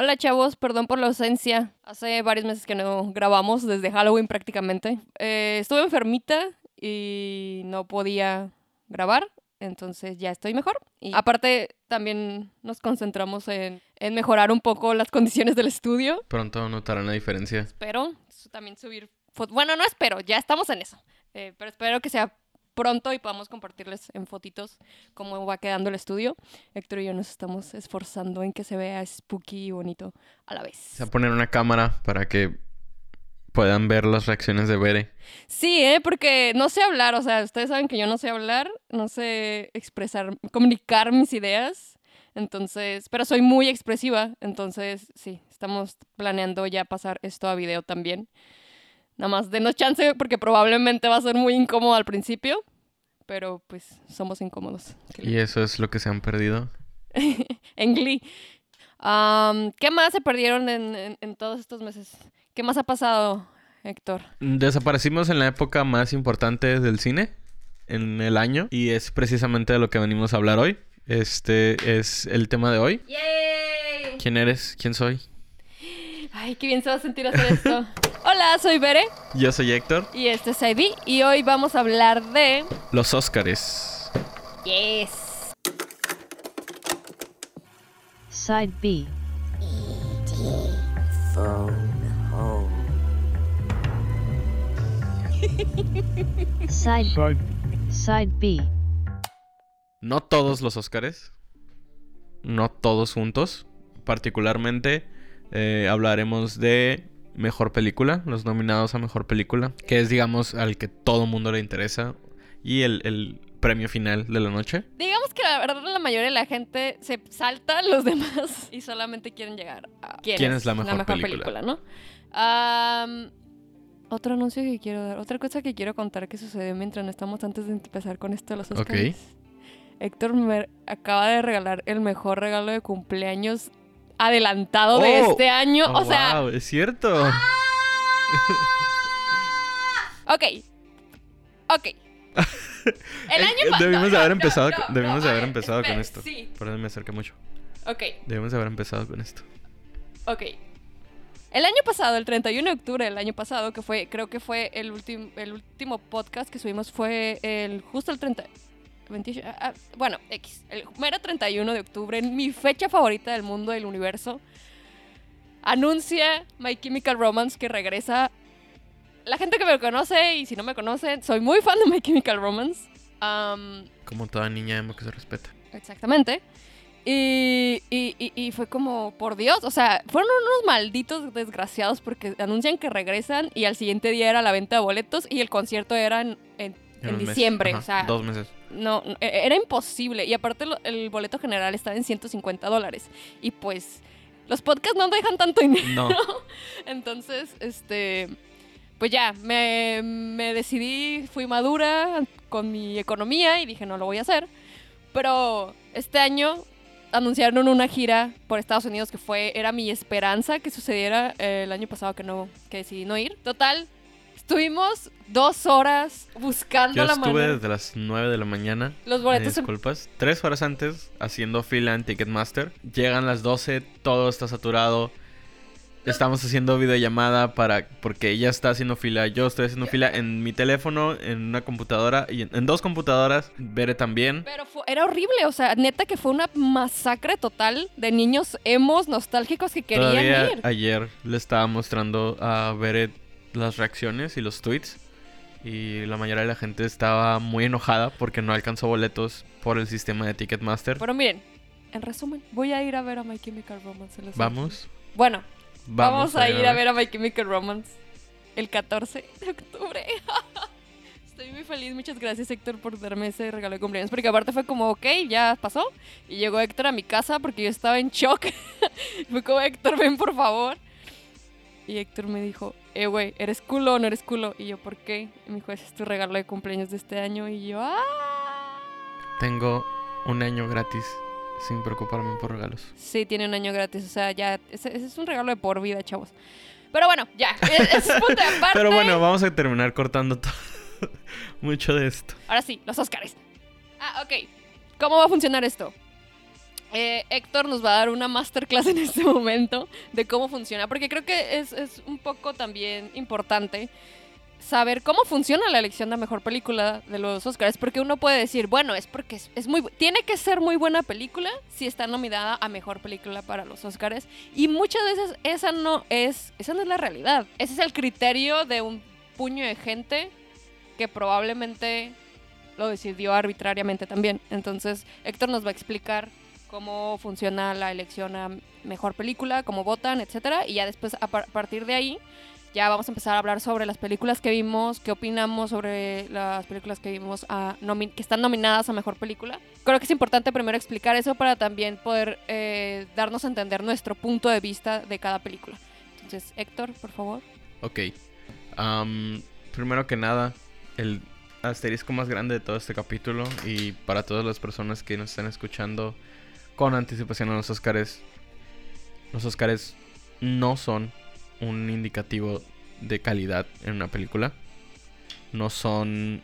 Hola chavos, perdón por la ausencia. Hace varios meses que no grabamos, desde Halloween prácticamente. Eh, estuve enfermita y no podía grabar, entonces ya estoy mejor. Y aparte también nos concentramos en, en mejorar un poco las condiciones del estudio. Pronto notarán la diferencia. Espero también subir... Bueno, no espero, ya estamos en eso. Eh, pero espero que sea pronto y podamos compartirles en fotitos cómo va quedando el estudio. Héctor y yo nos estamos esforzando en que se vea spooky y bonito a la vez. Se va a poner una cámara para que puedan ver las reacciones de Bere. Sí, ¿eh? porque no sé hablar, o sea, ustedes saben que yo no sé hablar, no sé expresar, comunicar mis ideas, entonces, pero soy muy expresiva, entonces sí, estamos planeando ya pasar esto a video también. Nada más denos chance porque probablemente va a ser muy incómodo al principio, pero pues somos incómodos. ¿Qué le- Y eso es lo que se han perdido. en Glee. Am, ¿Qué más se perdieron en, en- en todos estos meses? ¿Qué más ha pasado, Héctor? Desaparecimos en la época más importante del cine, en el año, y es precisamente de lo que venimos a hablar hoy. Este es el tema de hoy. ¡Yay! ¿Quién eres? ¿Quién soy? Ay, qué bien se va a sentir hacer esto. Hola, soy Bere Yo soy Héctor. y este es Ivy y hoy vamos a hablar de... Los Óscares. Yes. Side B. Side Side B. No todos los Óscares. No todos juntos. Particularmente eh, hablaremos de Mejor Película, los nominados a Mejor Película, que es digamos al que todo mundo le interesa. Y el, el premio final de la noche. Digamos que la verdad la mayoría de la gente se salta los demás y solamente quieren llegar a ¿Quién es la mejor película? ¿no? Am, otro anuncio que quiero dar, otra cosa que quiero contar que sucedió mientras no estamos antes de empezar con esto de los. Oscars. Héctor me acaba de regalar el mejor regalo de cumpleaños adelantado de Oh. este año. Oh, o sea, Ah. wow, es cierto. ok. Ok. El Eh, año pasado. Debimos de no, haber empezado, no, con- no, debimos haber ver, empezado con esto. Sí. Perdón, me acerqué mucho. Ok. Debimos de haber empezado con esto. Ok. El año pasado, el 31 de octubre del año pasado, que fue, creo que fue el, último el último podcast que subimos, fue el justo el 30. 28, ah, ah, bueno, X. El mero 31 de octubre, mi fecha favorita del mundo, del universo, anuncia My Chemical Romance que regresa. La gente que me conoce y si no me conocen, soy muy fan de My Chemical Romance. Am, Como toda niña emo que se respeta. Exactamente. Y, y- y- y fue como, por Dios, o sea, fueron unos malditos desgraciados porque anuncian que regresan y al siguiente día era la venta de boletos y el concierto era en, en- en diciembre. O sea, Dos meses. No, e- era imposible. Y aparte el boleto general estaba en 150 dólares. Y pues los podcasts no dejan tanto dinero. No. Entonces, este, pues ya, me, me decidí, fui madura con mi economía y dije, no lo voy a hacer. Pero este año anunciaron una gira por Estados Unidos que fue, era mi esperanza que sucediera eh, el año pasado que no, que decidí no ir. Total, estuvimos dos horas buscando Yo la estuve manera. desde las 9 de la mañana. Los boletos se- disculpas. Tres horas antes haciendo fila en Ticketmaster. Llegan las 12, todo está saturado. Estamos haciendo videollamada para porque ella está haciendo fila, yo estoy haciendo fila en mi teléfono, en una computadora y en, en dos computadoras. Bere también. Pero fue- era horrible, o sea, neta que fue una masacre total de niños emos nostálgicos que querían Todavía ir. ayer le estaba mostrando a Bere las reacciones y los tweets. Y la mayoría de la gente estaba muy enojada porque no alcanzó boletos por el sistema de Ticketmaster. Pero miren, en resumen, voy a ir a ver a My Chemical Romance. Los. Vamos. Bueno, vamos, a, ir a ver ver. a My Chemical Romance el 14 de octubre. Estoy muy feliz, muchas gracias Héctor por darme ese regalo de cumpleaños, porque aparte fue como, ok, ya pasó, y llegó Héctor a mi casa porque yo estaba en shock. fue como, Héctor, ven por favor. Y Héctor me dijo, eh, güey, ¿eres culo o no eres culo? Y yo, ¿por qué? Y me dijo, ese es tu regalo de cumpleaños de este año. Y yo, ¡ah! Tengo un año gratis sin preocuparme por regalos. Sí, tiene un año gratis. O sea, ya, ese, ese es un regalo de por vida, chavos. Pero bueno, ya. e- Ese es punto de aparte. Pero bueno, vamos a terminar cortando todo. mucho de esto. Ahora sí, los Óscares. Ah, ok. ¿Cómo va a funcionar esto? Eh, Héctor nos va a dar una masterclass en este momento de cómo funciona, porque creo que es, es un poco también importante saber cómo funciona la elección de mejor película de los Oscars, porque uno puede decir, bueno, es porque es, es muy tiene que ser muy buena película si está nominada a mejor película para los Oscars y muchas veces esa no es esa no es la realidad. Ese es el criterio de un puño de gente que probablemente lo decidió arbitrariamente también. Entonces, Héctor nos va a explicar cómo funciona la elección a mejor película, cómo votan, etcétera, y ya después a par- partir de ahí ya vamos a empezar a hablar sobre las películas que vimos, qué opinamos sobre las películas que vimos a que están nominadas a mejor película. Creo que es importante primero explicar eso para también poder eh, darnos a entender nuestro punto de vista de cada película. Entonces, Héctor, por favor. Ok. Am, primero que nada, el asterisco más grande de todo este capítulo y para todas las personas que nos están escuchando con anticipación a los Oscars, los Oscars no son un indicativo de calidad en una película. No son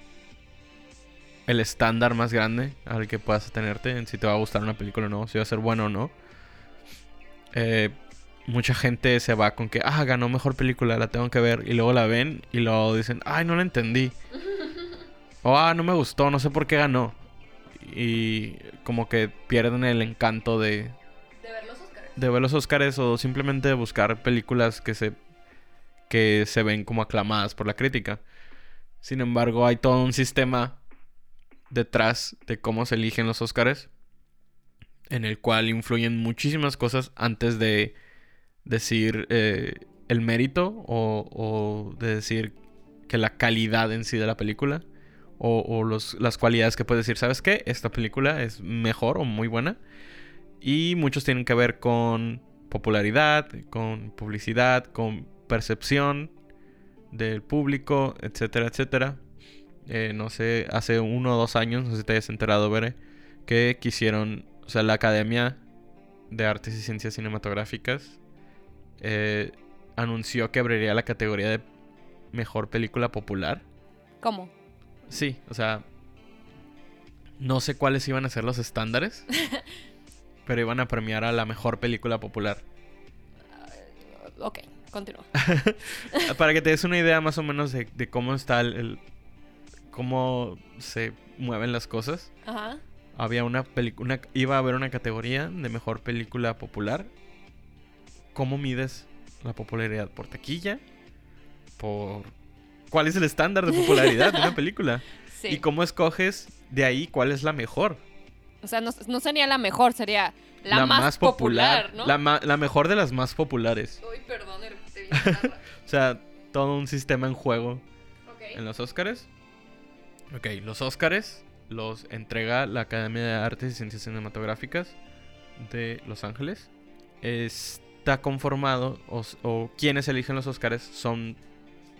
el estándar más grande al que puedas tenerte en si te va a gustar una película o no, si va a ser bueno o no. Eh, mucha gente se va con que, ah, ganó mejor película, la tengo que ver. Y luego la ven y luego dicen, ay, no la entendí. o, ah, no me gustó, no sé por qué ganó. Y como que pierden el encanto de, De ver los Oscars. de ver los Oscars o simplemente de buscar películas que se, que se ven como aclamadas por la crítica. Sin embargo, hay todo un sistema detrás de cómo se eligen los Oscars, en el cual influyen muchísimas cosas antes de decir eh, el mérito o, o de decir que la calidad en sí de la película. O, los, las cualidades que puedes decir, ¿sabes qué? Esta película es mejor o muy buena. Y muchos tienen que ver con popularidad, con publicidad, con percepción del público, etcétera, etcétera. Eh, no sé, hace uno o dos años, no sé si te hayas enterado, Bere, que quisieron, o sea, la Academia de Artes y Ciencias Cinematográficas eh, anunció que abriría la categoría de Mejor Película Popular. ¿Cómo? Sí, o sea, no sé cuáles iban a ser los estándares, pero iban a premiar a la mejor película popular. Ok, continúa. Para que te des una idea más o menos de, de cómo está el, el- cómo se mueven las cosas. Ajá. Había una película, iba a haber una categoría de mejor película popular. ¿Cómo mides la popularidad? ¿Por taquilla? ¿Por cuál es el estándar de popularidad de una película? Sí. ¿Y cómo escoges de ahí cuál es la mejor? O sea, no, no sería la mejor, sería la, más, popular, ¿no? La, ma- la mejor de las más populares. Uy, perdón, te la. O sea, todo un sistema en juego Ok. en los Óscares. Ok, los Óscares los entrega la Academia de Artes y Ciencias Cinematográficas de Los Ángeles. Está conformado, o, o quienes eligen los Óscares son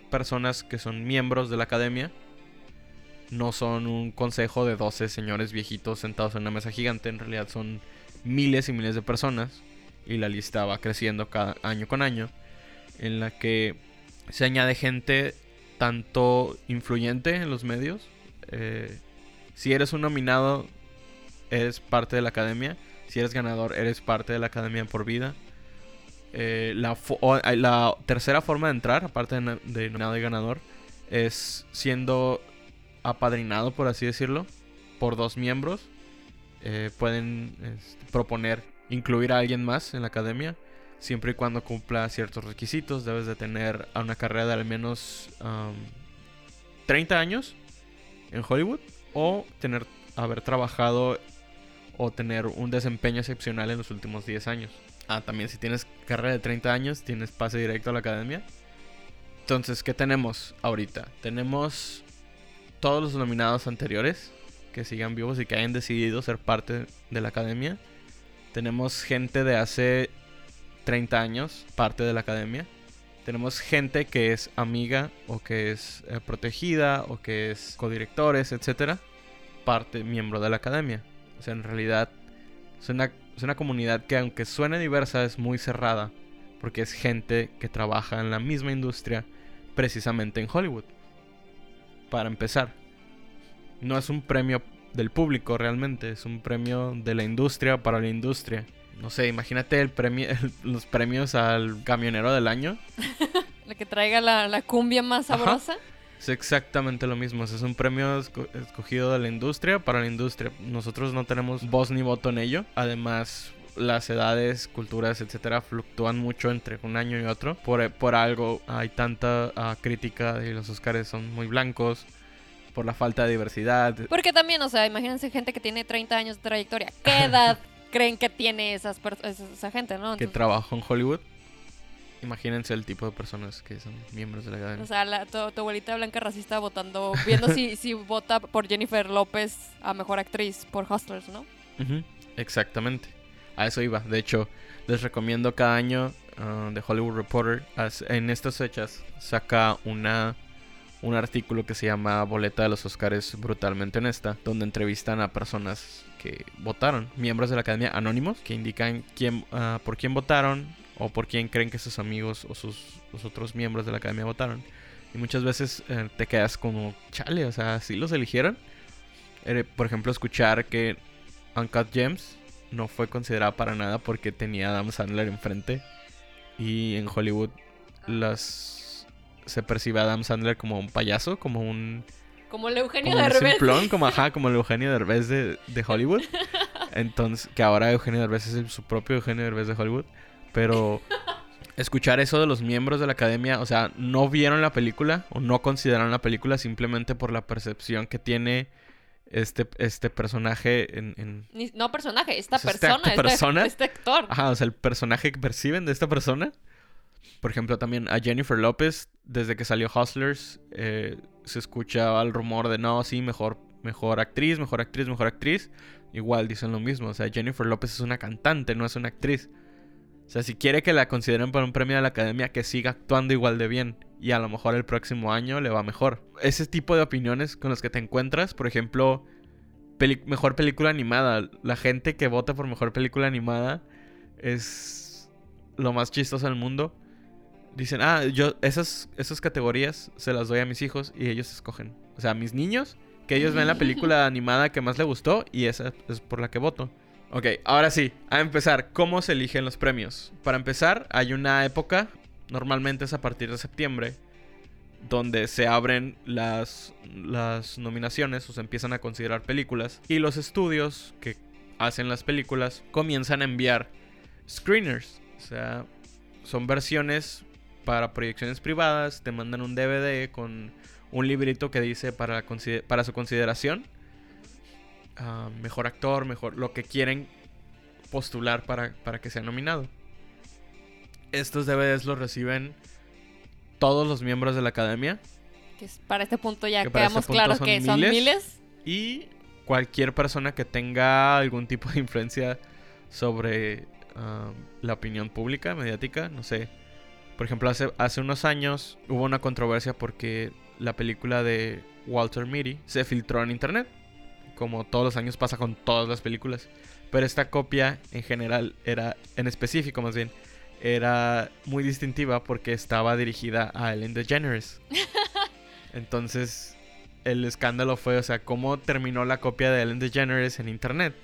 personas que son miembros de la Academia. No son un consejo de 12 señores viejitos sentados en una mesa gigante. En realidad son miles y miles de personas. Y la lista va creciendo cada año con año. En la que se añade gente tanto influyente en los medios. eh, si eres un nominado, eres parte de la academia. Si eres ganador, eres parte de la academia por vida. Eh, eh, la tercera forma de entrar, aparte de, de nominado y ganador, es siendo apadrinado, por así decirlo, por dos miembros. Eh, pueden este, proponer incluir a alguien más en la academia siempre y cuando cumpla ciertos requisitos. Debes de tener una carrera de al menos um, 30 años en Hollywood o tener haber trabajado o tener un desempeño excepcional en los últimos 10 años. Ah, también si tienes carrera de 30 años, tienes pase directo a la academia. Entonces, ¿qué tenemos ahorita? Tenemos todos los nominados anteriores que sigan vivos y que hayan decidido ser parte de la academia. Tenemos gente de hace 30 años, parte de la academia. Tenemos gente que es amiga o que es eh, protegida o que es codirectores, etcétera, parte miembro de la academia. O sea, en realidad es una, es una comunidad que aunque suene diversa es muy cerrada porque es gente que trabaja en la misma industria precisamente en Hollywood. Para empezar, no es un premio del público realmente, es un premio de la industria para la industria. No sé, imagínate el premio, los premios al camionero del año. La que traiga la, la cumbia más Ajá. Es exactamente lo mismo. Es un premio esco- escogido de la industria para la industria. Nosotros no tenemos voz ni voto en ello. Además, las edades, culturas, etcétera, fluctúan mucho entre un año y otro. Por, por algo hay tanta ah, crítica de los Oscars son muy blancos. Por la falta de diversidad. Porque también, o sea, imagínense gente que tiene 30 años de trayectoria. ¿Qué edad creen que tiene esas esa, gente, no? que Entonces, trabajó en Hollywood. Imagínense el tipo de personas que son miembros de la o academia. sea, la- tu, tu abuelita blanca racista votando, viendo si, si vota por Jennifer López a mejor actriz por Hustlers, ¿no? Exactamente. A eso iba. De hecho, les recomiendo cada año ah, The Hollywood Reporter. as- en estas fechas saca una un artículo que se llama Boleta de los Oscars brutalmente honesta, donde entrevistan a personas que votaron, miembros de la Academia anónimos, que indican quién, ah, por quién votaron o por quién creen que sus amigos o sus los otros miembros de la Academia votaron. Y muchas veces eh, te quedas como, chale, o sea, ¿sí los eligieron? Eh, por ejemplo, escuchar que Uncut Gems no fue considerada para nada porque tenía a Adam Sandler enfrente. Y en Hollywood las se percibe a Adam Sandler como un payaso, como un, Como el Eugenio como un simplón, como ajá, como el Eugenio Derbez de, de Hollywood. Entonces, que ahora Eugenio Derbez es el- su propio Eugenio Derbez de Hollywood. Pero escuchar eso de los miembros de la academia, o sea, no vieron la película o no consideraron la película simplemente por la percepción que tiene este, este personaje en- No personaje, esta esta persona, este, persona- este actor. Ajá, o sea, el personaje que perciben de esta persona. Por ejemplo, también a Jennifer López, desde que salió Hustlers, eh, se escuchaba el rumor de no, sí, mejor, mejor actriz, mejor actriz, mejor actriz. Igual dicen lo mismo, o sea, Jennifer López es una cantante, no es una actriz. O sea, si quiere que la consideren para un premio de la academia, que siga actuando igual de bien. Y a lo mejor el próximo año le va mejor. Ese tipo de opiniones con las que te encuentras, por ejemplo, mejor película animada. La gente que vota por mejor película animada es lo más chistoso del mundo. Dicen, ah, yo esas, esas categorías se las doy a mis hijos y ellos escogen. O sea, a mis niños, que ellos ven la película animada que más les gustó y esa es por la que voto. Ok, ahora sí, a empezar, ¿cómo se eligen los premios? Para empezar, hay una época, normalmente es a partir de septiembre, donde se abren las, las nominaciones o se empiezan a considerar películas y los estudios que hacen las películas comienzan a enviar screeners, o sea, son versiones para proyecciones privadas, te mandan un DVD con un librito que dice para, para su consideración, ah, mejor actor, mejor lo que quieren postular para, para que sea nominado. Estos DVDs los reciben todos los miembros de la academia Que para este punto ya Que quedamos este claros que son miles. miles. y cualquier persona que tenga algún tipo de influencia sobre ah, la opinión pública, mediática, no sé. Por ejemplo, hace, hace unos años hubo una controversia porque la película de Walter Mitty se filtró en internet. Como todos los años pasa con todas las películas. Pero esta copia en general era, en específico más bien, era muy distintiva porque estaba dirigida a Ellen DeGeneres. Entonces, el escándalo fue, o sea, cómo terminó la copia de Ellen DeGeneres en internet.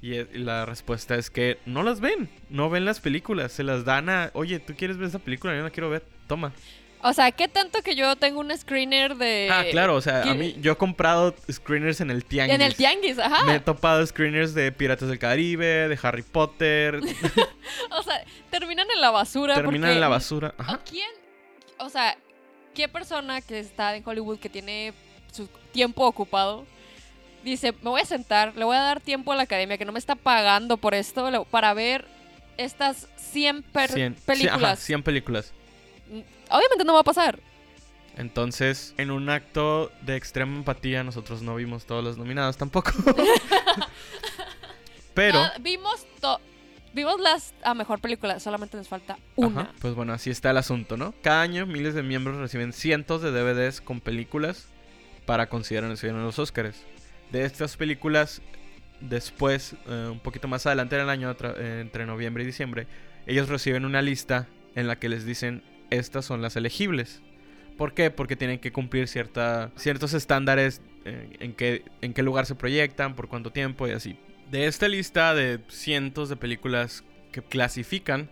Y, e- y la respuesta es que no las ven, no ven las películas, se las dan a, oye, ¿tú quieres ver esa película? Yo no la quiero ver, toma. O sea, ¿qué tanto que yo tengo un screener de... ah, claro, o sea, a ¿qué- mí, yo he comprado screeners en el tianguis. En el tianguis, ajá. Me he topado screeners de Piratas del Caribe, de Harry Potter, O sea, terminan en la basura. terminan porque- en la basura. Ajá. ¿A quién? O sea, ¿qué persona que está en Hollywood que tiene su tiempo ocupado dice, me voy a sentar, le voy a dar tiempo a la academia que no me está pagando por esto para ver estas 100, per- Cien- sí, películas? ajá, 100 películas. Obviamente no va a pasar. Entonces, en un acto de extrema empatía, nosotros no vimos todos los nominados tampoco. Pero, Nada, vimos to- vimos las a mejor película, solamente nos falta una. Ajá, pues bueno, así está el asunto, ¿no? Cada año miles de miembros reciben cientos de DVDs con películas para considerar en los Oscars. De estas películas, después, eh, un poquito más adelante en el año, eh, entre noviembre y diciembre, ellos reciben una lista en la que les dicen estas son las elegibles. ¿Por qué? Porque tienen que cumplir cierta, ciertos estándares eh, en, qué, en qué lugar se proyectan, por cuánto tiempo y así. De esta lista de cientos de películas que clasifican,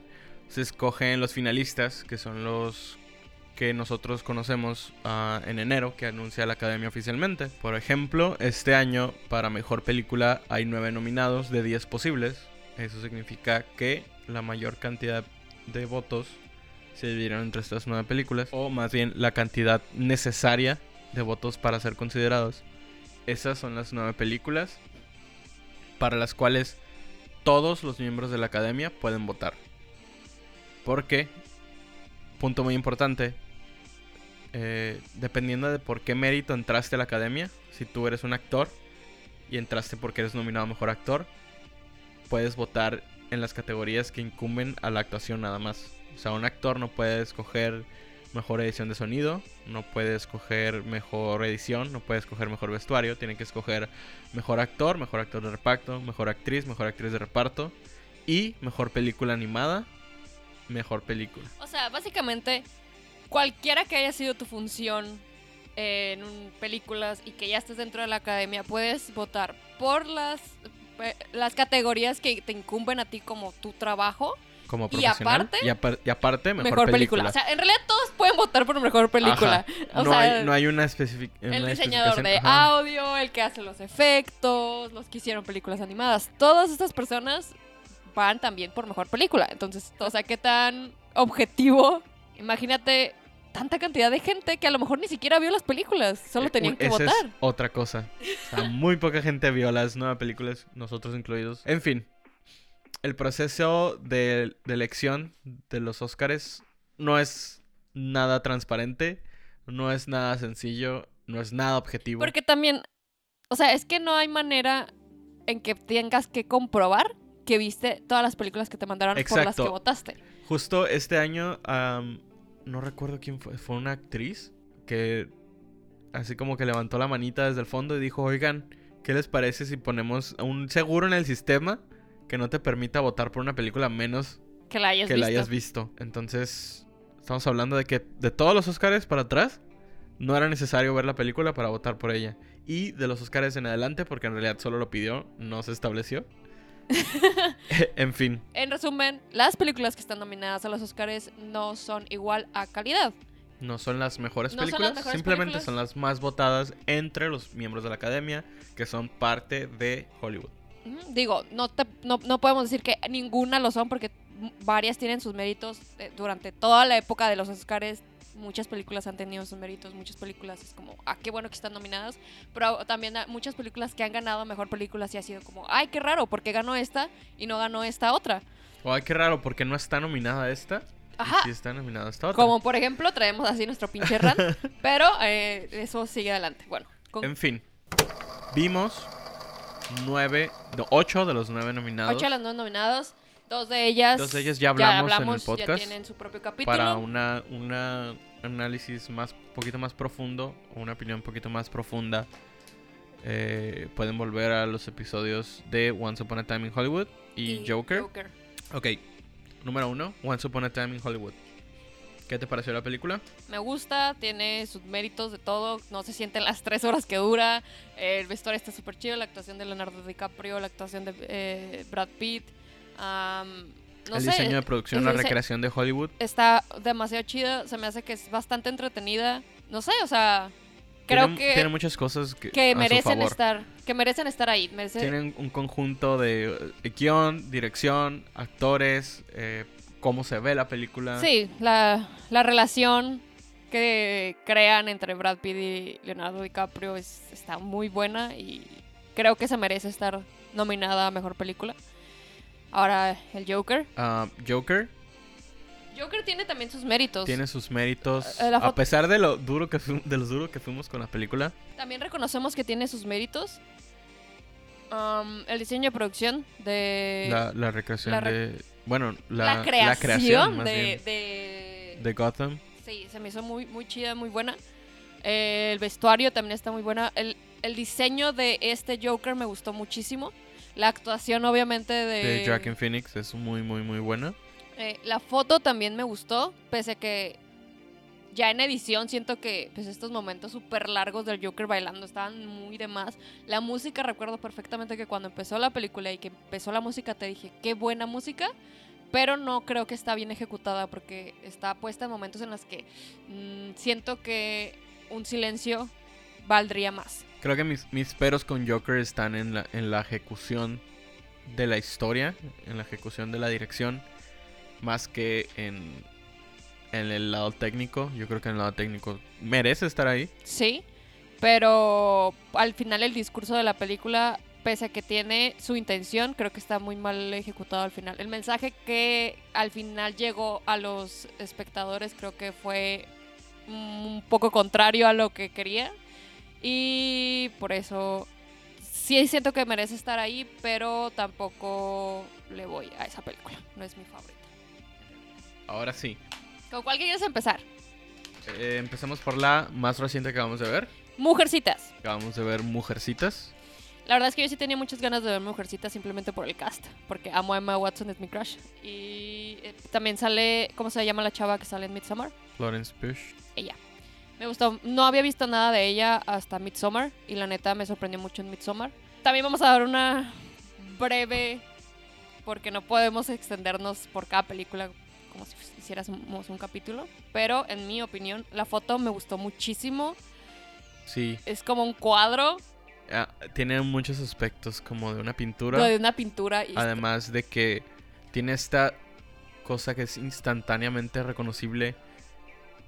se escogen los finalistas, que son los que nosotros conocemos ah, en enero, que anuncia la Academia oficialmente. Por ejemplo, este año para Mejor Película hay nueve nominados de 10 posibles. Eso significa que la mayor cantidad de votos se dividieron entre estas nueve películas, o más bien la cantidad necesaria de votos para ser considerados. Esas son las nueve películas para las cuales todos los miembros de la academia pueden votar. Porque, punto muy importante, eh, dependiendo de por qué mérito entraste a la academia, si tú eres un actor y entraste porque eres nominado mejor actor, puedes votar en las categorías que incumben a la actuación nada más. O sea, un actor no puede escoger mejor edición de sonido, no puede escoger mejor edición, no puede escoger mejor vestuario, tiene que escoger mejor actor, mejor actor de reparto, mejor actriz, mejor actriz de reparto y mejor película animada, mejor película. O sea, básicamente, cualquiera que haya sido tu función en películas y que ya estés dentro de la academia, puedes votar por las, las categorías que te incumben a ti como tu trabajo. Como Y profesional. aparte- y, apar- y aparte, mejor, Mejor, película. película. O sea, en realidad todos pueden votar por mejor película. O no, sea, hay, no hay una específica. el diseñador de ajá. audio, el que hace los efectos, los que hicieron películas animadas. Todas estas personas van también por mejor película. Entonces, o sea, qué tan objetivo. Imagínate tanta cantidad de gente que a lo mejor ni siquiera vio las películas, solo Eh, tenían que esa es votar. otra cosa. O sea, muy poca gente vio las nueve películas, nosotros incluidos. En fin, el proceso de, de elección de los Oscars no es nada transparente, no es nada sencillo, no es nada objetivo. Porque también, o sea, es que no hay manera en que tengas que comprobar que viste todas las películas que te mandaron por las que votaste. Justo este año, no recuerdo quién fue, fue una actriz que así como que levantó la manita desde el fondo y dijo, oigan, ¿qué les parece si ponemos un seguro en el sistema que no te permita votar por una película menos Que la hayas que visto. la hayas visto? Entonces, estamos hablando de que de todos los Oscars para atrás, no era necesario ver la película para votar por ella. Y de los Oscars en adelante, porque en realidad solo lo pidió, no se estableció. en fin. En resumen, las películas que están nominadas a los Oscars no son igual a calidad. No son las mejores No son las películas, mejores simplemente películas. son las más votadas entre los miembros de la academia que son parte de Hollywood. Digo, no, te- no, no podemos decir que ninguna lo son porque varias tienen sus méritos eh, durante toda la época de los Oscars. Muchas películas han tenido sus méritos, muchas películas es como, ah, qué bueno que están nominadas. Pero también muchas películas que han ganado mejor película y ha sido como, ay, qué raro, porque ganó esta y no ganó esta otra. O ay, qué raro, porque no está nominada esta. y Ajá. sí está nominada esta otra. Como por ejemplo, traemos así nuestro pinche rant, pero eh, eso sigue adelante. Bueno, con En fin, vimos nueve, no, ocho de los nueve nominados ocho de las nueve nominadas, dos de ellas, Dos de ellas ya hablamos en el ya podcast tienen su propio capítulo. para una, una análisis más, poquito más profundo, o una opinión un poquito más profunda. eh, pueden volver a los episodios de Once Upon a Time in Hollywood y, Joker. Ok, número uno, Once Upon a Time in Hollywood. ¿Qué te pareció la película? Me gusta, tiene sus méritos de todo, no se sienten las tres horas que dura, el vestuario está súper chido, la actuación de Leonardo DiCaprio, la actuación de eh, Brad Pitt, am, no el sé, diseño de producción, la recreación de Hollywood. está demasiado chida, se me hace que es bastante entretenida, no sé, o sea, creo tiene, que, tiene muchas cosas que, que merecen estar, que merecen estar ahí, Tienen un conjunto de eh, guion, dirección, actores, eh, cómo se ve la película. Sí, la, la relación que crean entre Brad Pitt y Leonardo DiCaprio es, está muy buena y creo que se merece estar nominada a Mejor Película. Ahora, el Joker. Ah, Joker Joker tiene también sus méritos. tiene sus méritos. Eh, a pesar de lo duro que de los duro que fuimos con la película. También reconocemos que tiene sus méritos. Um, el diseño de producción de... la, la recreación la de. Bueno, la, creación, de, de, de Gotham. Sí, se me hizo muy, muy chida, muy buena. Eh, el vestuario también está muy buena. El, el diseño de este Joker me gustó muchísimo. La actuación, obviamente, de... De Joaquin Phoenix es muy, muy, muy buena. Eh, la foto también me gustó, pese a que ya en edición siento que pues estos momentos súper largos del Joker bailando estaban muy de más. La música, recuerdo perfectamente que cuando empezó la película y que empezó la música te dije, qué buena música, pero no creo que está bien ejecutada porque está puesta en momentos en los que mm, siento que un silencio valdría más. Creo que mis, mis peros con Joker están en la, en la ejecución de la historia, en la ejecución de la dirección, más que en, en el lado técnico. Yo creo que en el lado técnico merece estar ahí. Sí, pero al final el discurso de la película, pese a que tiene su intención, creo que está muy mal ejecutado al final. El mensaje que al final llegó a los espectadores creo que fue un poco contrario a lo que quería. Y por eso sí siento que merece estar ahí, pero tampoco le voy a esa película. No es mi favorita. Ahora sí. ¿Con cuál quieres empezar? Eh, empecemos por la más reciente que acabamos de ver. Mujercitas. Acabamos de ver Mujercitas. La verdad es que yo sí tenía muchas ganas de ver Mujercitas simplemente por el cast, porque amo a Emma Watson, es mi crush. Y eh, también sale, ¿cómo se llama la chava que sale en Midsommar? Florence Pugh. Ella. Me gustó, no había visto nada de ella hasta Midsommar y la neta me sorprendió mucho en Midsommar. También vamos a dar una breve, porque no podemos extendernos por cada película como si hiciéramos un capítulo, pero en mi opinión la foto me gustó muchísimo. Sí. Es como un cuadro Ah, tiene muchos aspectos como de una pintura. lo de una pintura y Además de que tiene esta cosa que es instantáneamente reconocible.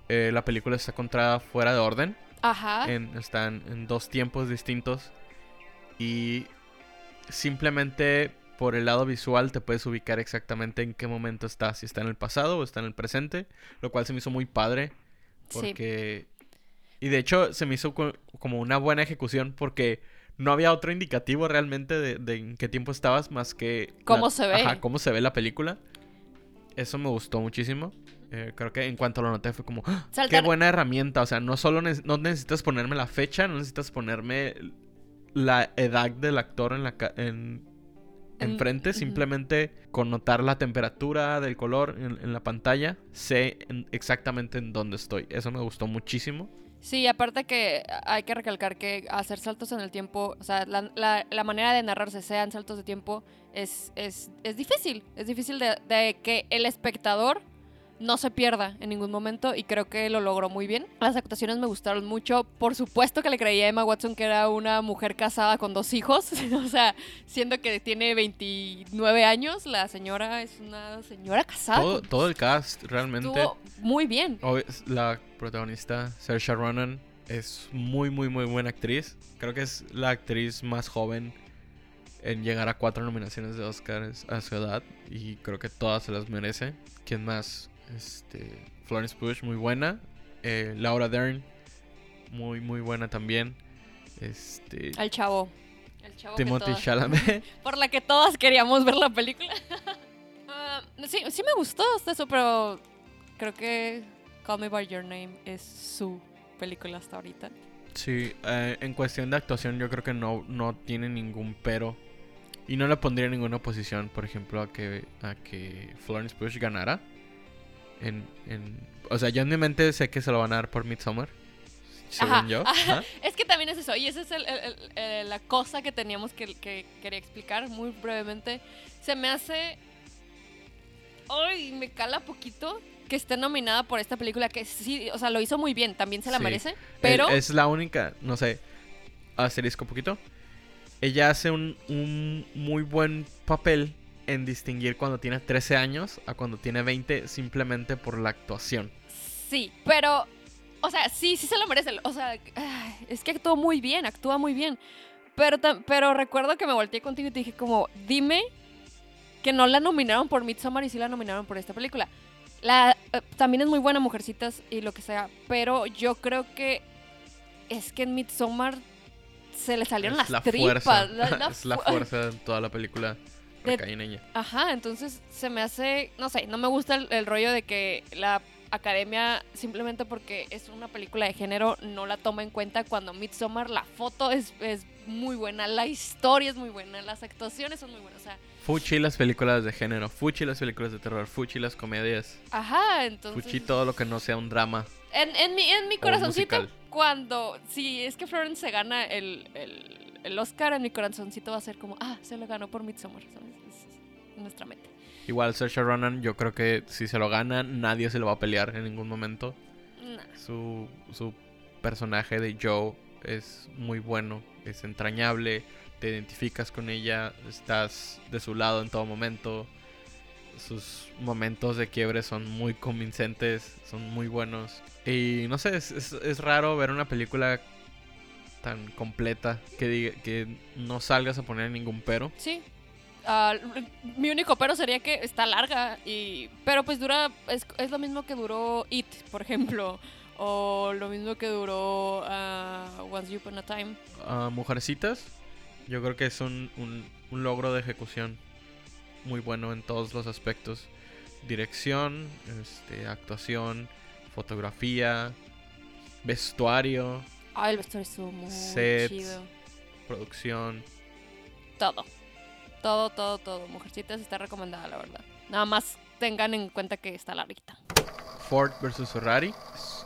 Eh, la película está contada fuera de orden. Ajá. En, están en dos tiempos distintos. Y simplemente por el lado visual te puedes ubicar exactamente en qué momento está. Si está en el pasado o está en el presente. Lo cual se me hizo muy padre. Sí. Porque... Y de hecho se me hizo co- como una buena ejecución porque no había otro indicativo realmente de, de en qué tiempo estabas más que... Cómo la- se ve. Ajá, cómo se ve la película. Eso me gustó muchísimo. Eh, creo que en cuanto lo noté fue como... ¡Ah! ¡Qué buena herramienta! O sea, no solo neces- no necesitas ponerme la fecha, no necesitas ponerme la edad del actor en la ca- En- enfrente, simplemente con notar la temperatura del color en, en la pantalla, sé en- exactamente en dónde estoy. Eso me gustó muchísimo. Sí, aparte que hay que recalcar que hacer saltos en el tiempo, o sea, la, la- la manera de narrarse sean saltos de tiempo es, es, es difícil. Es difícil de, de que el espectador no se pierda en ningún momento y creo que lo logró muy bien. Las actuaciones me gustaron mucho. Por supuesto que le creía a Emma Watson que era una mujer casada con dos hijos. o sea, siendo que tiene 29 años, la señora es una señora casada. Todo, el cast realmente... Estuvo muy bien. La protagonista, Saoirse Ronan, es muy, muy, muy buena actriz. Creo que es la actriz más joven en llegar a cuatro nominaciones de Oscar a su edad. Y creo que todas se las merece. ¿Quién más? Este, Florence Pugh, muy buena. Eh, Laura Dern, muy, muy buena también. Este, Al chavo. El chavo Timothy todas- Chalamet. por la que todas queríamos ver la película. Ah, sí, sí me gustó hasta eso, pero creo que Call Me By Your Name es su película hasta ahorita. Sí, eh, en cuestión de actuación yo creo que no, no tiene ningún pero. Y no le pondría ninguna oposición, por ejemplo, a que, a que Florence Pugh ganara. En, en, o sea, yo en mi mente sé que se lo van a dar por Midsommar. Según Ajá, yo. ajá. Es que también es eso, y esa es el- el- el- el- la cosa que teníamos que, que quería explicar muy brevemente. Se me hace... Ay, me cala poquito que esté nominada por esta película, que sí, o sea, lo hizo muy bien, también se la Sí. merece, pero... Es, la única, no sé, asterisco poquito. Ella hace un, un muy buen papel en distinguir cuando tiene 13 años a cuando tiene 20 simplemente por la actuación. Sí, pero, o sea, sí, sí se lo merece. O sea, es que actuó muy bien, actúa muy bien. Pero, pero recuerdo que me volteé contigo y te dije como, dime que no la nominaron por Midsommar y sí la nominaron por esta película. La, eh, también es muy buena Mujercitas y lo que sea, pero yo creo que es que en Midsommar se le salieron es las la tripas. fuerza. la- la es la fu- fuerza toda la película. Ajá, entonces se me hace, no sé, no me gusta el, el rollo de que la academia simplemente porque es una película de género no la toma en cuenta cuando Midsommar la foto es, es muy buena, la historia es muy buena, las actuaciones son muy buenas, o sea, Fuchi las películas de género, fuchi las películas de terror, fuchi las comedias, ajá, entonces fuchi todo lo que no sea un drama. En, en mi, en mi corazoncito, cuando. Si es que Florence se gana el, el, el Oscar, en mi corazoncito va a ser como, ah, se lo ganó por Midsommar, ¿sabes? Es- nuestra mente. Igual Saoirse Ronan, yo creo que si se lo gana, nadie se lo va a pelear en ningún momento. Nah. Su, su personaje de Joe es muy bueno, es entrañable, te identificas con ella, estás de su lado en todo momento. Sus momentos de quiebre son muy convincentes, son muy buenos. Y no sé, es, es- es raro ver una película tan completa que, diga, que no salgas a poner ningún pero. Sí. Ah, mi único pero sería que está larga y pero pues dura es, es lo mismo que duró It, por ejemplo, o lo mismo que duró ah, Once Upon a Time. a Mujercitas, yo creo que es un, un- un logro de ejecución muy bueno en todos los aspectos. Dirección, este, actuación, fotografía, vestuario, Ay, el vestuario estuvo muy Sets. chido. producción. Todo. Todo, todo, todo. Mujercitas está recomendada, la verdad. Nada más tengan en cuenta que está larguita. Ford vs Ferrari.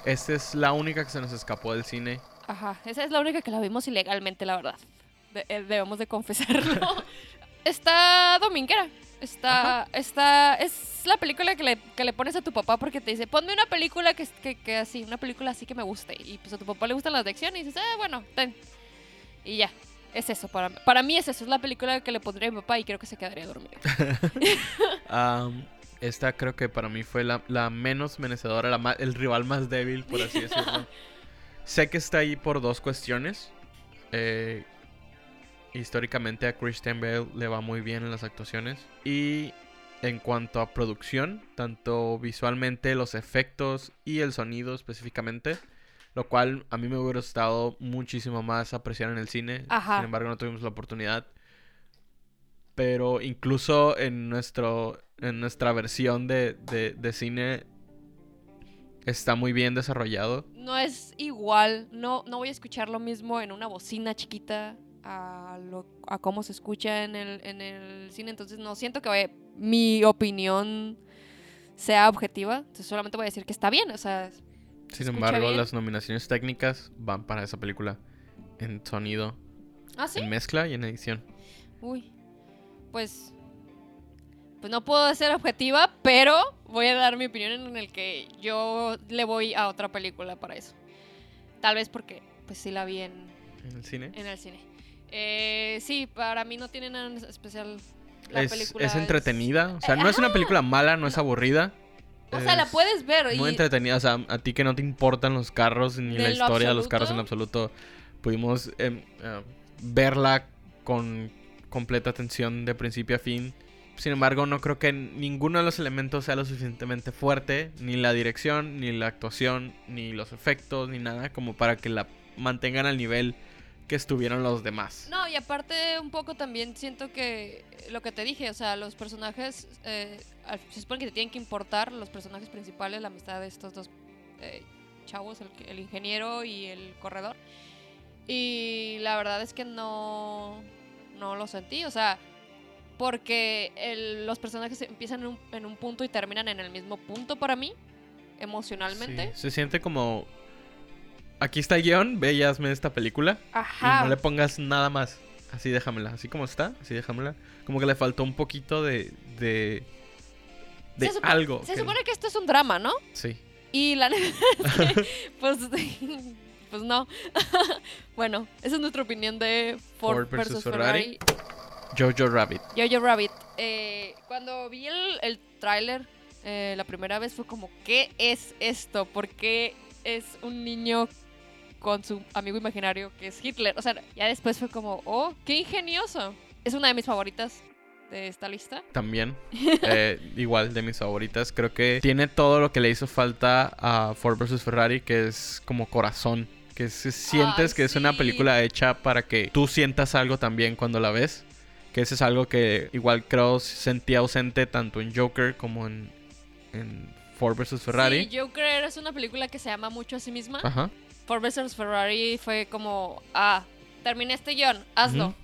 Esta es la única que se nos escapó del cine. Ajá, esa es la única que la vimos ilegalmente, la verdad. De- eh, debemos de confesarlo. está dominguera. Está, está, es la película que le, que le pones a tu papá porque te dice, ponme una película que, que, que así, una película así que me guste. Y pues a tu papá le gustan las de acción y dices, ah, bueno, ten. Y ya, es eso. Para, para mí es eso, es la película que le pondría a mi papá y creo que se quedaría dormido. Esta creo que para mí fue la, la menos merecedora, la ma- el rival más débil, por así decirlo. sé que está ahí por dos cuestiones. Eh, históricamente a Christian Bale le va muy bien en las actuaciones. Y en cuanto a producción, tanto visualmente, los efectos y el sonido específicamente. Lo cual a mí me hubiera gustado muchísimo más apreciar en el cine. Ajá. Sin embargo, no tuvimos la oportunidad. Pero incluso en nuestro. En nuestra versión de, de- de cine. Está muy bien desarrollado. No es igual, no, no voy a escuchar lo mismo en una bocina chiquita a, lo, a cómo se escucha en el, en el cine, entonces no siento que vaya- mi opinión sea objetiva, entonces solamente voy a decir que está bien, o sea, Sin embargo, bien. las nominaciones técnicas van para esa película. En sonido, ¿ah, sí? en mezcla y en edición. Uy, pues, pues no puedo ser objetiva, pero voy a dar mi opinión en el que yo le voy a otra película para eso. Tal vez porque, pues sí la vi en, En el cine. en el cine. Eh, sí, para mí no tiene nada especial la Es, película. es entretenida. O sea, no es una película mala, no es aburrida. O sea, la Es puedes ver. Muy y- entretenida. O sea, a ti que no te importan los carros ni De la historia de los carros en absoluto. absoluto. Pudimos em, eh, verla con completa atención de principio a fin. Sin embargo, no creo que ninguno de los elementos sea lo suficientemente fuerte. Ni la dirección, ni la actuación, ni los efectos, ni nada. Como para que la mantengan al nivel que estuvieron los demás. No, y aparte un poco también siento que lo que te dije, o sea, los personajes, eh, se supone que te tienen que importar los personajes principales, la amistad de estos dos eh, chavos, el, ingeniero y el corredor. Y la verdad es que no, no lo sentí, o sea, porque el- los personajes empiezan en un, en un punto y terminan en el mismo punto para mí, emocionalmente. Sí, se siente como... Aquí está el guion, ve y hazme esta película. Ajá. Y no le pongas nada más. Así déjamela. Así como está, así déjamela. Como que le faltó un poquito de. de. de Se algo. Se que- supone que esto es un drama, ¿no? Sí. Y la neta es que, pues, pues no. bueno, esa es nuestra opinión de Ford, Ford versus versus Ferrari. Jojo Rabbit. Jojo Rabbit. Eh, cuando vi el, el tráiler eh, la primera vez fue como, ¿qué es esto? ¿Por qué es un niño con su amigo imaginario que es Hitler? O sea, ya después fue como, oh, qué ingenioso. Es una de mis favoritas de esta lista. También. eh, igual de mis favoritas. Creo que tiene todo lo que le hizo falta a Ford vs. Ferrari, que es como corazón. Que se- sientes Ay, que es una sí. película hecha para que tú sientas algo también cuando la ves. Que ese es algo que igual creo sentía ausente tanto en Joker como en, en Ford vs. Ferrari. Sí, Joker es una película que se ama mucho a sí misma. Ajá. Ford vs. Ferrari fue como, ah, terminé este guion, hazlo. Ujú.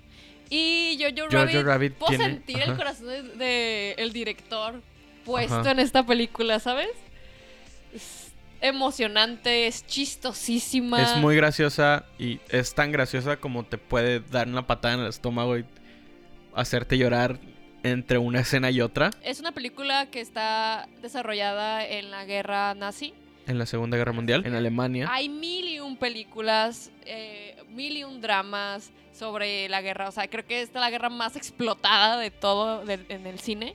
Y Jojo, Jojo Rabbit, Rabbit puedo tiene- sentir el ajá. corazón del de, el director puesto Ajá. en esta película, ¿sabes? Es- emocionante, es chistosísima. Es muy graciosa y es tan graciosa como te puede dar una patada en el estómago y hacerte llorar entre una escena y otra Es una película que está desarrollada en la guerra nazi. En la Segunda Guerra Mundial en Alemania. Hay mil y un películas, eh, mil y un dramas sobre la guerra. O sea, creo que esta es la guerra más explotada de todo del- en el cine.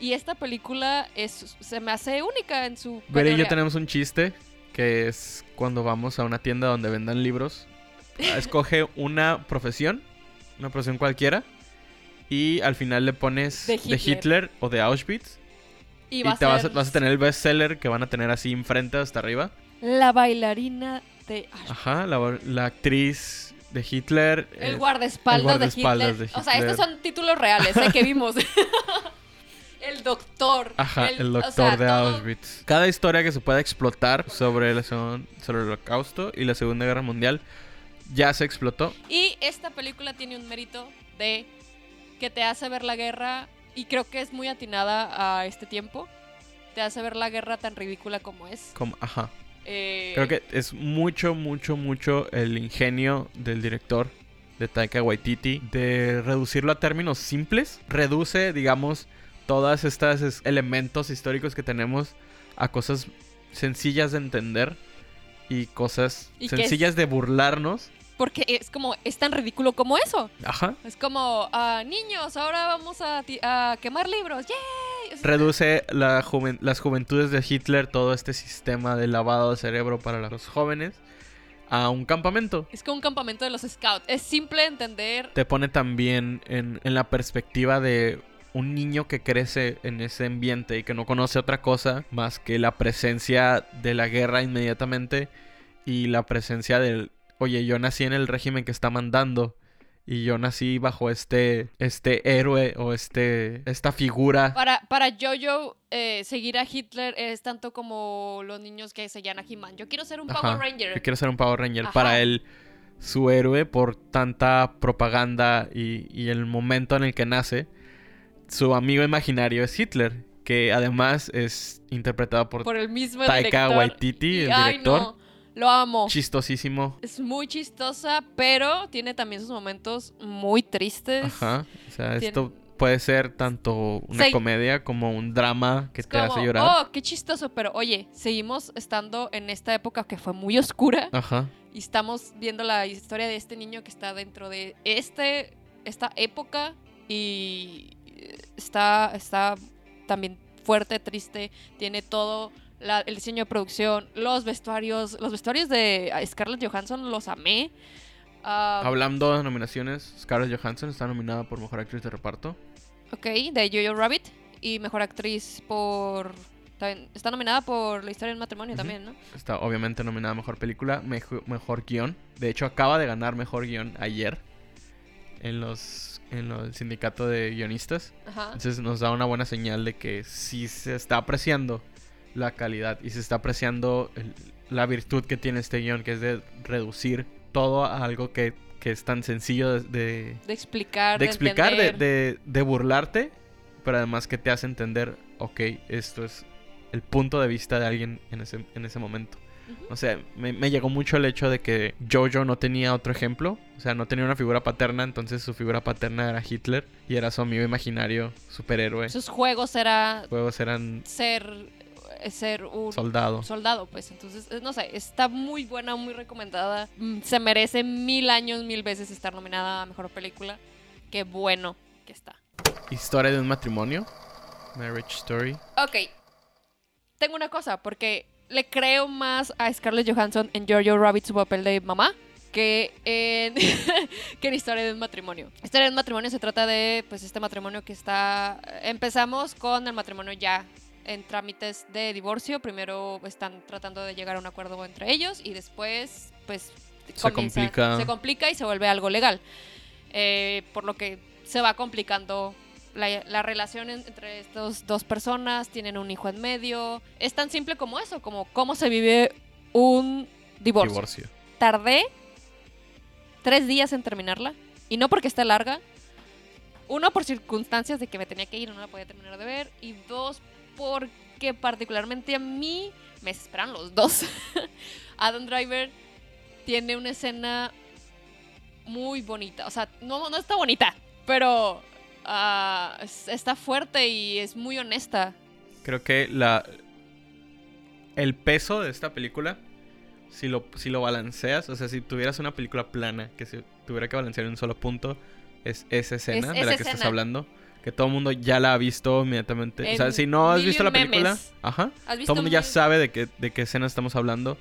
Y esta película es, se me hace única en su... Veré y yo tenemos un chiste que es cuando vamos a una tienda donde vendan libros. ah, Escoge una profesión, una profesión cualquiera, y al final le pones De de Hitler. Hitler, o de Auschwitz. Y, Y, va a te vas, a, vas a tener el bestseller que van a tener así enfrente hasta arriba. La bailarina de... Ajá, la, la actriz de Hitler. El eh, guardaespaldas, el guardaespaldas de, de Hitler. O sea, estos son títulos reales ¿eh? que vimos. el doctor. Ajá, el, doctor sea, de todo- Auschwitz. Cada historia que se pueda explotar sobre, la sobre el holocausto y la Segunda Guerra Mundial ya se explotó. Y esta película tiene un mérito de que te hace ver la guerra, y creo que es muy atinada a este tiempo, te hace ver la guerra tan ridícula como es. Como, ajá. Eh, Creo que es mucho, mucho, mucho el ingenio del director de Taika Waititi de reducirlo a términos simples. Reduce, digamos, todas estas es- elementos históricos que tenemos a cosas sencillas de entender y cosas Y sencillas de burlarnos. Porque es como, es tan ridículo como eso. Ajá. Es como, ah, niños, ahora vamos a, quemar libros. ¡Yay! Reduce la juven- las juventudes de Hitler, todo este sistema de lavado de cerebro para los jóvenes, a un campamento. Es como un campamento de los scouts. Es simple entender. te pone también en, en la perspectiva de un niño que crece en ese ambiente y que no conoce otra cosa más que la presencia de la guerra inmediatamente y la presencia del, oye, yo nací en el régimen que está mandando y yo nací bajo este, este héroe o este, esta figura. Para, para Jojo, eh, seguir a Hitler es tanto como los niños que seguían a He-Man. Yo quiero ser un Power Ranger. Yo quiero ser un Power Ranger. Ajá. Para él, su héroe, por tanta propaganda y, y el momento en el que nace, su amigo imaginario es Hitler, que además es interpretado por, Por el mismo Taika director. Waititi, Y, el ay, director. no, lo amo. Chistosísimo. Es muy chistosa, pero tiene también sus momentos muy tristes. Ajá. O sea, Tiene- esto puede ser tanto una Sí. comedia como un drama que Es te como, hace llorar. Oh, qué chistoso, pero oye, seguimos estando en esta época que fue muy oscura Ajá. y estamos viendo la historia de este niño que está dentro de este esta época y está está también fuerte, triste, tiene todo la- el diseño de producción, los vestuarios, los vestuarios de Scarlett Johansson los amé. Ah, Hablando de nominaciones, Scarlett Johansson está nominada por Mejor Actriz de Reparto. Ok, de Jojo Rabbit. Y mejor actriz por. también- está nominada por La historia del matrimonio también, ¿no? Está obviamente nominada a Mejor Película, mejo- Mejor Guión. De hecho, acaba de ganar Mejor Guión ayer en los en lo- el sindicato de guionistas. Ajá. Entonces nos da una buena señal de que sí se está apreciando la calidad y se está apreciando el- la virtud que tiene este guion, que es de reducir todo a algo que, que es tan sencillo de, de, De explicar. de explicar, de, de- de burlarte, pero además que te hace entender, ok, esto es el punto de vista de alguien en ese, en ese momento. O sea, me, me llegó mucho el hecho de que Jojo no tenía otro ejemplo. O sea, no tenía una figura paterna, entonces su figura paterna era Hitler y era su amigo imaginario, superhéroe. Sus juegos era juegos eran ser. Ser un soldado. soldado, pues. Entonces, eh, no sé, está muy buena, muy recomendada. Mm, Se merece mil años, mil veces estar nominada a mejor película. Qué bueno que está. Historia de un matrimonio. Marriage Story. Ok. Tengo una cosa, porque le creo más a Scarlett Johansson en Jojo Rabbit su papel de mamá que en, que en Historia de un matrimonio. Historia de un matrimonio se trata de, pues, este matrimonio que está... Empezamos con el matrimonio ya en trámites de divorcio. Primero están tratando de llegar a un acuerdo entre ellos y después, pues... Se comienza- complica. Se complica y se vuelve algo legal. Eh, por lo que se va complicando la, la relación en- entre estas dos personas, tienen un hijo en medio. Es tan simple como eso, como cómo se vive un divorcio. Divorcio. Tardé tres días en terminarla, y no porque esté larga. Uno, por circunstancias de que me tenía que ir, no la podía terminar de ver. Y dos, porque que particularmente a mí me esperan los dos. Adam Driver tiene una escena muy bonita. O sea, no, no está bonita, pero ah, es- está fuerte y es muy honesta. Creo que la el peso de esta película, si lo, si lo balanceas, o sea, si tuvieras una película plana que se tuviera que balancear en un solo punto, es esa escena Es de esa la que estás hablando. Que todo el mundo ya la ha visto inmediatamente. o sea, si no has visto la película, memes. ajá. ¿Has visto Todo el mundo ya sabe de qué, de qué escena estamos hablando.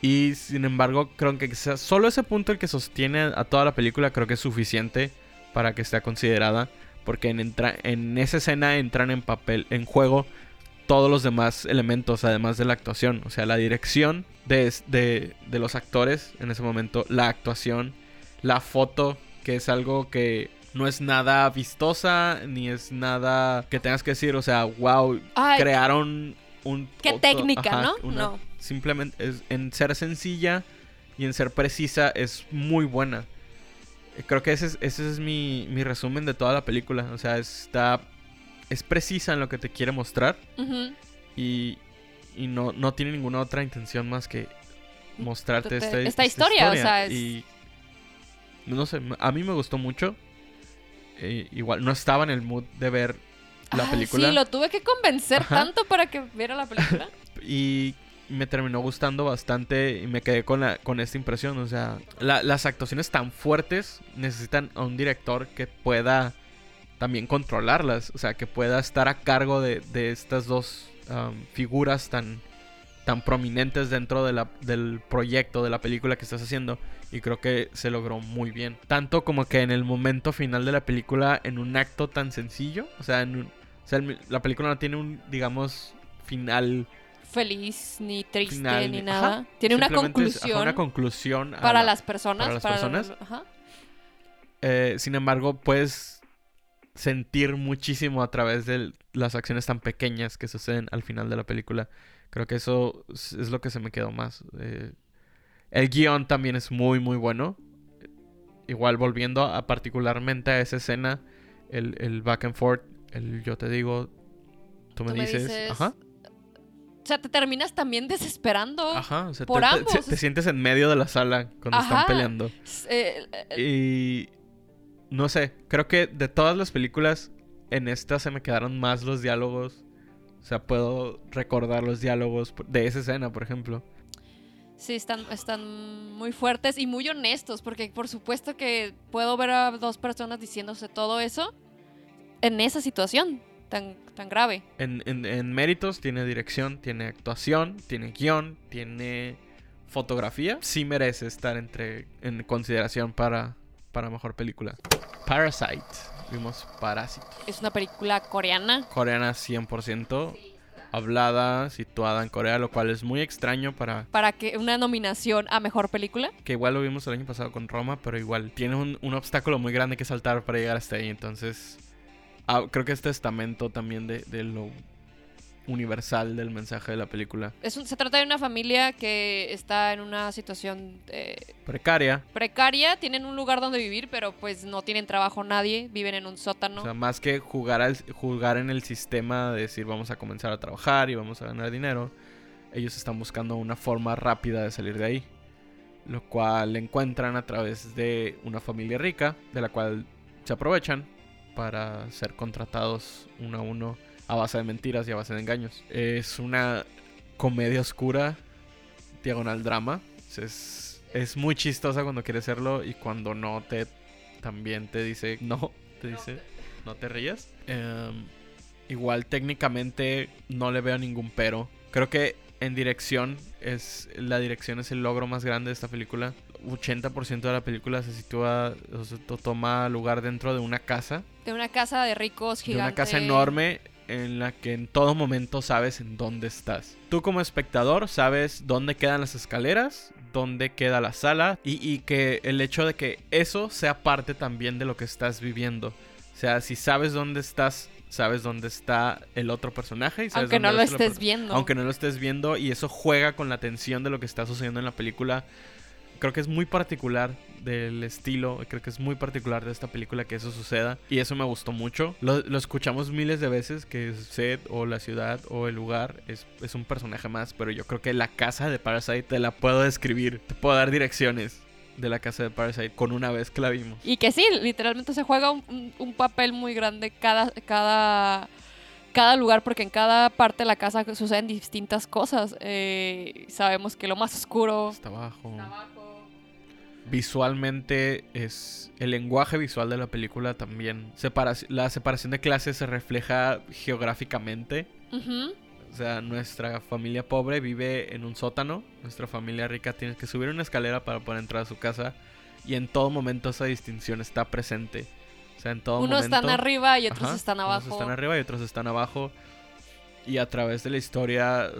Y sin embargo, creo que solo ese punto el que sostiene a toda la película, creo que es suficiente para que sea considerada. Porque en, entra- en esa escena entran en papel, en juego, todos los demás elementos, además de la actuación. O sea, la dirección de, de, de los actores en ese momento, la actuación, la foto, que es algo que no es nada vistosa, ni es nada que tengas que decir, o sea, wow, Ay, crearon un... qué técnica, ajá, ¿no? una- No. Simplemente es- en ser sencilla y en ser precisa es muy buena. Eh, Creo que ese es, ese es mi, mi resumen de toda la película. O sea, está... Es precisa en lo que te quiere mostrar y, y no, no tiene ninguna otra intención más que mostrarte Te- te- este- esta historia, o sea, es- Y no sé, a mí me gustó mucho. Eh, igual, no estaba en el mood de ver la Ay, película. Sí, lo tuve que convencer Ajá. tanto para que viera la película. Y me terminó gustando bastante y me quedé con, la, con esta impresión. O sea, la- las actuaciones tan fuertes necesitan a un director que pueda también controlarlas. O sea, que pueda estar a cargo de, de estas dos um, figuras tan, tan prominentes dentro de la- del proyecto, de la película que estás haciendo. Y creo que se logró muy bien. Tanto como que en el momento final de la película, en un acto tan sencillo. O sea, en un- o sea, el- la película no tiene un, digamos, final Feliz, ni triste, final, ni ajá. nada. Tiene una ajá, conclusión una conclusión a para la- las personas. para las personas. ajá. eh, sin embargo, puedes sentir muchísimo a través de las acciones tan pequeñas que suceden al final de la película. Creo que eso es lo que se me quedó más. Eh, el guion también es muy, muy bueno. Igual volviendo a particularmente a esa escena, el, el back and forth, el yo te digo, tú me, Tú me dices, ajá, O sea, te terminas también desesperando. ajá, o sea, por te, te- ambos. te sientes en medio de la sala cuando están peleando. Eh, eh, Y no sé, creo que de todas las películas, en esta se me quedaron más los diálogos. O sea, puedo recordar los diálogos de esa escena, por ejemplo. sí, están, están muy fuertes y muy honestos, porque por supuesto que puedo ver a dos personas diciéndose todo eso en esa situación tan, tan grave. En, en- en méritos tiene dirección, tiene actuación, tiene guion, tiene fotografía. Sí merece estar entre, en consideración para, para mejor película. Parasite. Vimos Parásitos. Es una película coreana. Coreana 100%. Hablada, situada en Corea, lo cual es muy extraño para Para que una nominación a mejor película. que igual lo vimos el año pasado con Roma, pero igual tiene un, un obstáculo muy grande que saltar para llegar hasta ahí. Entonces, ah, creo que es testamento también de, de lo universal del mensaje de la película. Es un- se trata de una familia que está en una situación eh, Precaria, precaria, tienen un lugar donde vivir, pero pues no tienen trabajo nadie, viven en un sótano. o sea, más que jugar, al, jugar en el sistema de decir vamos a comenzar a trabajar y vamos a ganar dinero, ellos están buscando una forma rápida de salir de ahí. Lo cual encuentran a través de una familia rica, de la cual se aprovechan para ser contratados uno a uno a base de mentiras y a base de engaños. Es una comedia oscura, diagonal drama. Es, es muy chistosa cuando quiere serlo y cuando no te también te dice no, te dice no te rías. Em, igual técnicamente no le veo ningún pero. Creo que en dirección es la dirección es el logro más grande de esta película. 80% de la película se sitúa, o sea, toma lugar dentro de una casa De una casa de ricos de gigante. una casa enorme en la que en todo momento sabes en dónde estás. Tú como espectador sabes dónde quedan las escaleras, dónde queda la sala y, y que el hecho de que eso sea parte también de lo que estás viviendo. O sea, si sabes dónde estás, sabes dónde está el otro personaje. Y sabes Aunque no dónde lo está el estés viendo. Aunque no lo estés viendo y eso juega con la tensión de lo que está sucediendo en la película creo que es muy particular del estilo, creo que es muy particular de esta película que eso suceda y eso me gustó mucho. Lo, lo escuchamos miles de veces que Seth o la ciudad o el lugar es, es un personaje más, pero yo creo que la casa de Parasite te la puedo describir, te puedo dar direcciones de la casa de Parasite con una vez que la vimos. Y que sí, literalmente se juega un, un- un papel muy grande cada, cada, cada lugar, porque en cada parte de la casa suceden distintas cosas. Eh, sabemos que lo más oscuro Está abajo. está abajo. Visualmente es el lenguaje visual de la película también. Separa- la separación de clases se refleja geográficamente. O sea, nuestra familia pobre vive en un sótano. Nuestra familia rica tiene que subir una escalera para poder entrar a su casa. Y en todo momento esa distinción está presente. O sea, en todo Unos momento. están arriba y otros Ajá, están unos abajo. están arriba y otros están abajo. Y a través de la historia,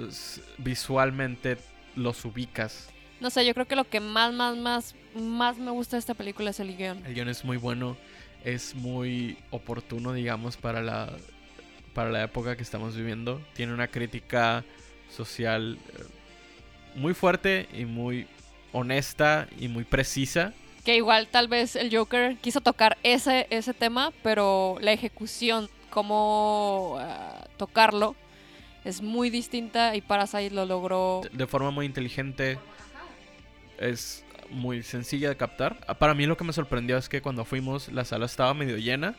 visualmente los ubicas. No sé, yo creo que lo que más, más, más, más me gusta de esta película es el guion. El guion es muy bueno, es muy oportuno, digamos, para la, para la época que estamos viviendo. Tiene una crítica social eh, muy fuerte y muy honesta y muy precisa. Que igual tal vez el Joker quiso tocar ese, ese tema, pero la ejecución, cómo ah, tocarlo, es muy distinta y Parasite lo logró. de forma muy inteligente. Es muy sencilla de captar. Ah, Para mí lo que me sorprendió es que cuando fuimos la sala estaba medio llena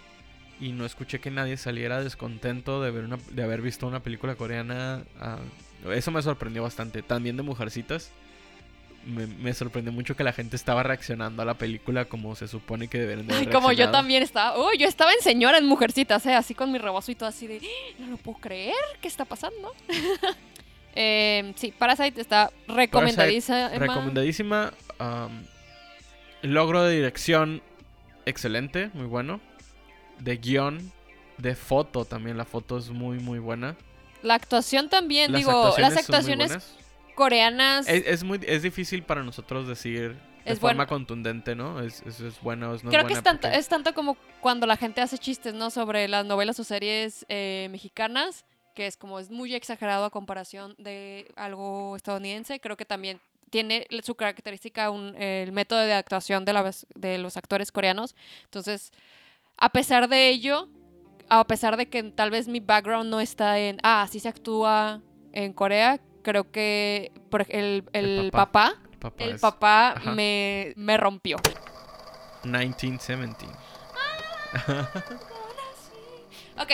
y no escuché que nadie saliera descontento de, ver una, de haber visto una película coreana. ah, eso me sorprendió bastante. También de Mujercitas. Me, me sorprendió mucho que la gente estaba reaccionando a la película como se supone que deberían de Ay, como yo también estaba. Uy, yo estaba en señora en Mujercitas, ¿eh? Así con mi rebozo y todo así de. "Ah, No lo puedo creer, ¿qué está pasando? Eh, sí, Parasite está recomendadísima. Recomendadísima. am, logro de dirección excelente, muy bueno. De guion, de foto también. La foto es muy, muy buena. La actuación también, Las digo, actuaciones las actuaciones coreanas. Es, es muy, es difícil para nosotros decir de Es forma buena. contundente, ¿no? Es, es, es buena o es no Creo que es tanto, porque- es tanto como cuando la gente hace chistes, ¿no? Sobre las novelas o series eh, mexicanas, que es como es muy exagerado a comparación de algo estadounidense. Creo que también tiene su característica un- el método de actuación de, la, de los actores coreanos. Entonces, a pesar de ello, a pesar de que tal vez mi background no está en, ah, así se actúa en Corea, creo que por el, el El papá. papá, el papá el es papá Ajá. me, me rompió. 1917. Ok,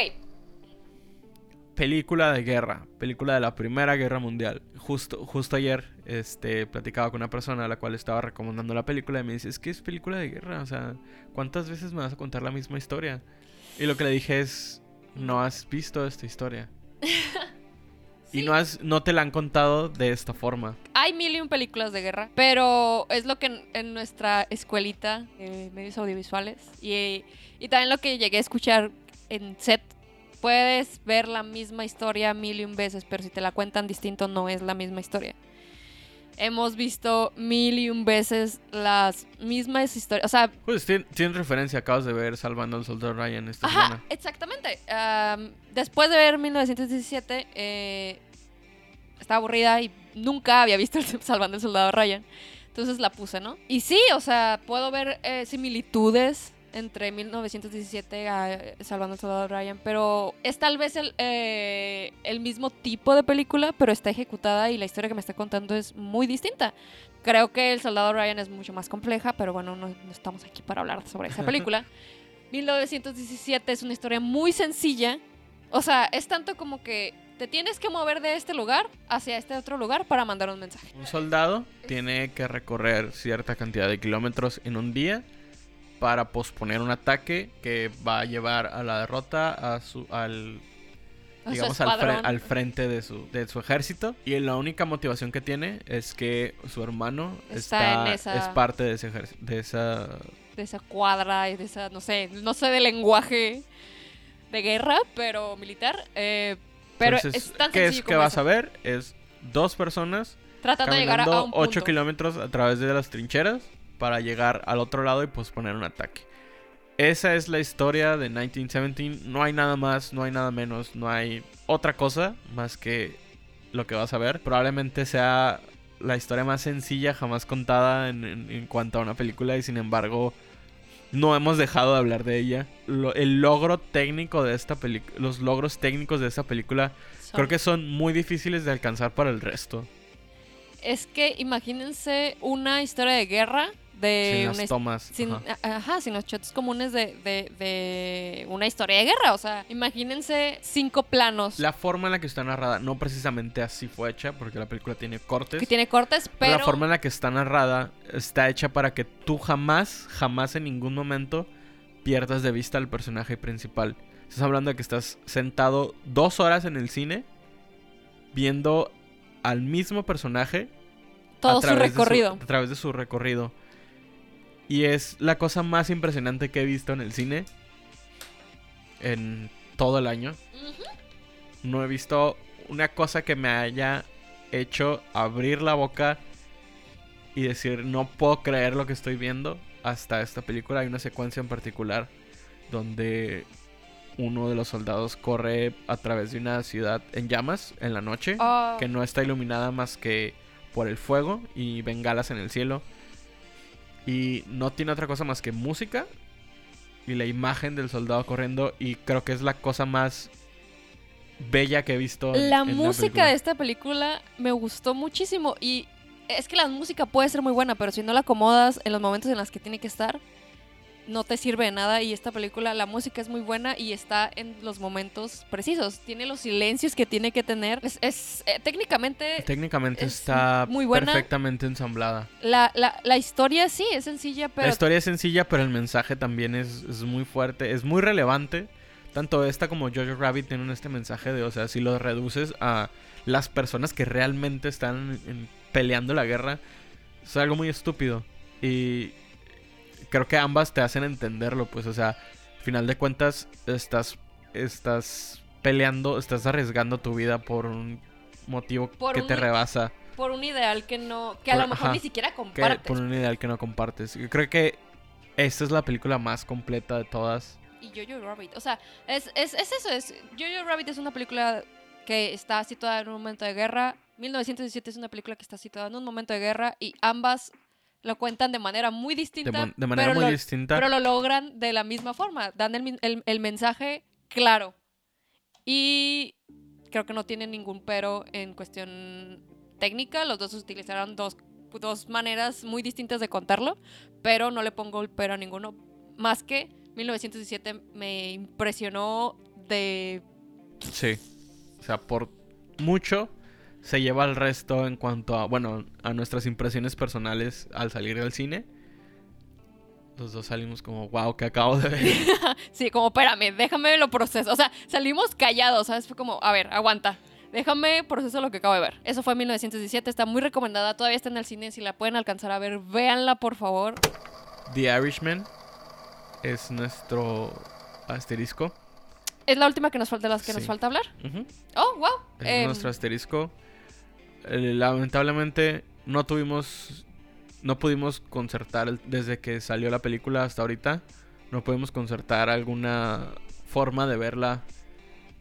Película de guerra, película de la Primera Guerra Mundial. Justo, justo ayer este, platicaba con una persona a la cual estaba recomendando la película y me dice, es que es película de guerra, o sea, ¿cuántas veces me vas a contar la misma historia? Y lo que le dije es, no has visto esta historia. Y no, has, no te la han contado de esta forma. hay mil y un películas de guerra, pero es lo que en, en nuestra escuelita de medios audiovisuales y, y también lo que llegué a escuchar en set. Puedes ver la misma historia mil y un veces, pero si te la cuentan distinto no es la misma historia. Hemos visto mil y un veces las mismas historias. O sea, Pues tien- tienes referencia, acabas de ver Salvando al Soldado Ryan esta Ajá, semana. exactamente. Am, después de ver 1917, eh, estaba aburrida y nunca había visto el Salvando al Soldado Ryan. Entonces la puse, ¿no? Y sí, o sea, puedo ver eh, similitudes entre 1917 a eh, Salvando al Soldado Ryan, pero es tal vez el, eh, el mismo tipo de película, pero está ejecutada y la historia que me está contando es muy distinta. Creo que El Soldado Ryan es mucho más compleja, pero bueno, no, no estamos aquí para hablar sobre esa película. 1917 es una historia muy sencilla. O sea, es tanto como que te tienes que mover de este lugar hacia este otro lugar para mandar un mensaje. Un soldado tiene que recorrer cierta cantidad de kilómetros en un día para posponer un ataque que va a llevar a la derrota a su, al, digamos, al, fre- al frente de su, de su ejército. Y la única motivación que tiene es que su hermano Está esa- es parte de ese ejerci- de esa De esa cuadra y de esa, no sé, no sé de lenguaje de guerra, pero militar. eh, pero Entonces, es tan ¿qué es que vas a ver? Es dos personas Tratando de llegar a, a caminando un 8 punto. kilómetros a través de las trincheras para llegar al otro lado y posponer un ataque. Esa es la historia de 1917. No hay nada más, no hay nada menos, no hay otra cosa más que lo que vas a ver. Probablemente sea la historia más sencilla jamás contada en, en- en cuanto a una película y sin embargo no hemos dejado de hablar de ella. Lo- el logro técnico de esta película, los logros técnicos de esta película Son- creo que son muy difíciles de alcanzar para el resto. Es que imagínense una historia de guerra de sin las tomas. sin, ajá. ajá, sin los shots comunes de, de- de una historia de guerra. O sea, imagínense cinco planos La forma en la que está narrada, no precisamente así fue hecha, porque la película tiene cortes. que tiene cortes, Pero pero la forma en la que está narrada está hecha para que tú jamás, jamás en ningún momento pierdas de vista al personaje principal. Estás hablando de que estás sentado dos horas en el cine viendo al mismo personaje todo su recorrido. a través de su recorrido. Y es la cosa más impresionante que he visto en el cine en todo el año. No he visto una cosa que me haya hecho abrir la boca y decir, no puedo creer lo que estoy viendo hasta esta película. Hay una secuencia en particular donde uno de los soldados corre a través de una ciudad en llamas en la noche, Oh, que no está iluminada más que por el fuego y bengalas en el cielo. Y no tiene otra cosa más que música y la imagen del soldado corriendo. Y creo que es la cosa más bella que he visto. La en música película. de esta película me gustó muchísimo y es que la música puede ser muy buena, pero si no la acomodas en los momentos en los que tiene que estar, no te sirve de nada y esta película la música es muy buena y está en los momentos precisos, tiene los silencios que tiene que tener. Es, es, eh, técnicamente Técnicamente es está muy buena. perfectamente ensamblada. la, la, la historia sí es sencilla, pero La historia es sencilla, pero el mensaje también es, es muy fuerte, es muy relevante. Tanto esta como Jojo Rabbit tienen este mensaje de, o sea, si lo reduces a las personas que realmente están en- peleando la guerra, es algo muy estúpido. Y creo que ambas te hacen entenderlo, pues, o sea, al final de cuentas estás, estás peleando, estás arriesgando tu vida por un motivo Por que un- te rebasa. por un ideal que no, que a Por- lo mejor ajá, ni siquiera que compartes. por un ideal que no compartes. Yo creo que esta es la película más completa de todas. y Jojo Rabbit. O sea, es, es, es eso. Es, Jojo Rabbit es una película que está situada en un momento de guerra. 1917 es una película que está situada en un momento de guerra y ambas lo cuentan de manera muy distinta. de manera pero muy lo, distinta. pero lo logran de la misma forma. Dan el- el mensaje claro. Y creo que no tienen ningún pero en cuestión técnica. Los dos utilizaron dos, dos maneras muy distintas de contarlo, pero no le pongo el pero a ninguno. Más que 1917 me impresionó de... Sí. O sea, por mucho se lleva al resto en cuanto a, bueno, a nuestras impresiones personales al salir del cine. Los dos salimos como, wow, que acabo de ver. Sí, como, espérame, déjame lo proceso. O sea, salimos callados, ¿sabes? Fue como, a ver, aguanta. Déjame proceso lo que acabo de ver. Eso fue 1917, está muy recomendada, todavía está en el cine, si la pueden alcanzar a ver, véanla por favor. The Irishman es nuestro asterisco. Es la última que nos falta, de las que nos falta hablar. Oh, wow. Es Em, nuestro asterisco. Eh, lamentablemente no tuvimos, no pudimos concertar desde que salió la película hasta ahorita. No pudimos concertar alguna forma de verla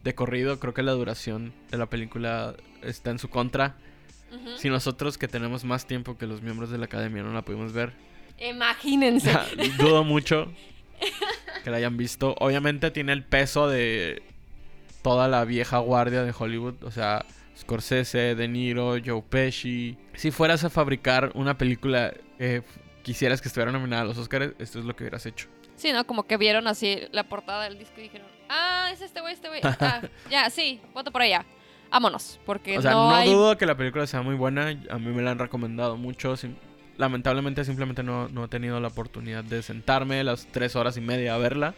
de corrido. Creo que la duración de la película está en su contra. Si nosotros que tenemos más tiempo que los miembros de la academia no la pudimos ver, Imagínense. dudo mucho que la hayan visto. Obviamente tiene el peso de toda la vieja guardia de Hollywood. O sea, Scorsese, De Niro, Joe Pesci. Si fueras a fabricar una película que f- quisieras que estuviera nominada a los Oscars, esto es lo que hubieras hecho. Sí, ¿no? Como que vieron así la portada del disco y dijeron, ah, es este güey, este güey. Ah, ya, sí, voto por ella. Vámonos, porque O sea, no, no, hay... dudo que la película sea muy buena. A mí me la han recomendado mucho. Lamentablemente simplemente no, no he tenido la oportunidad de sentarme las tres horas y media a verla.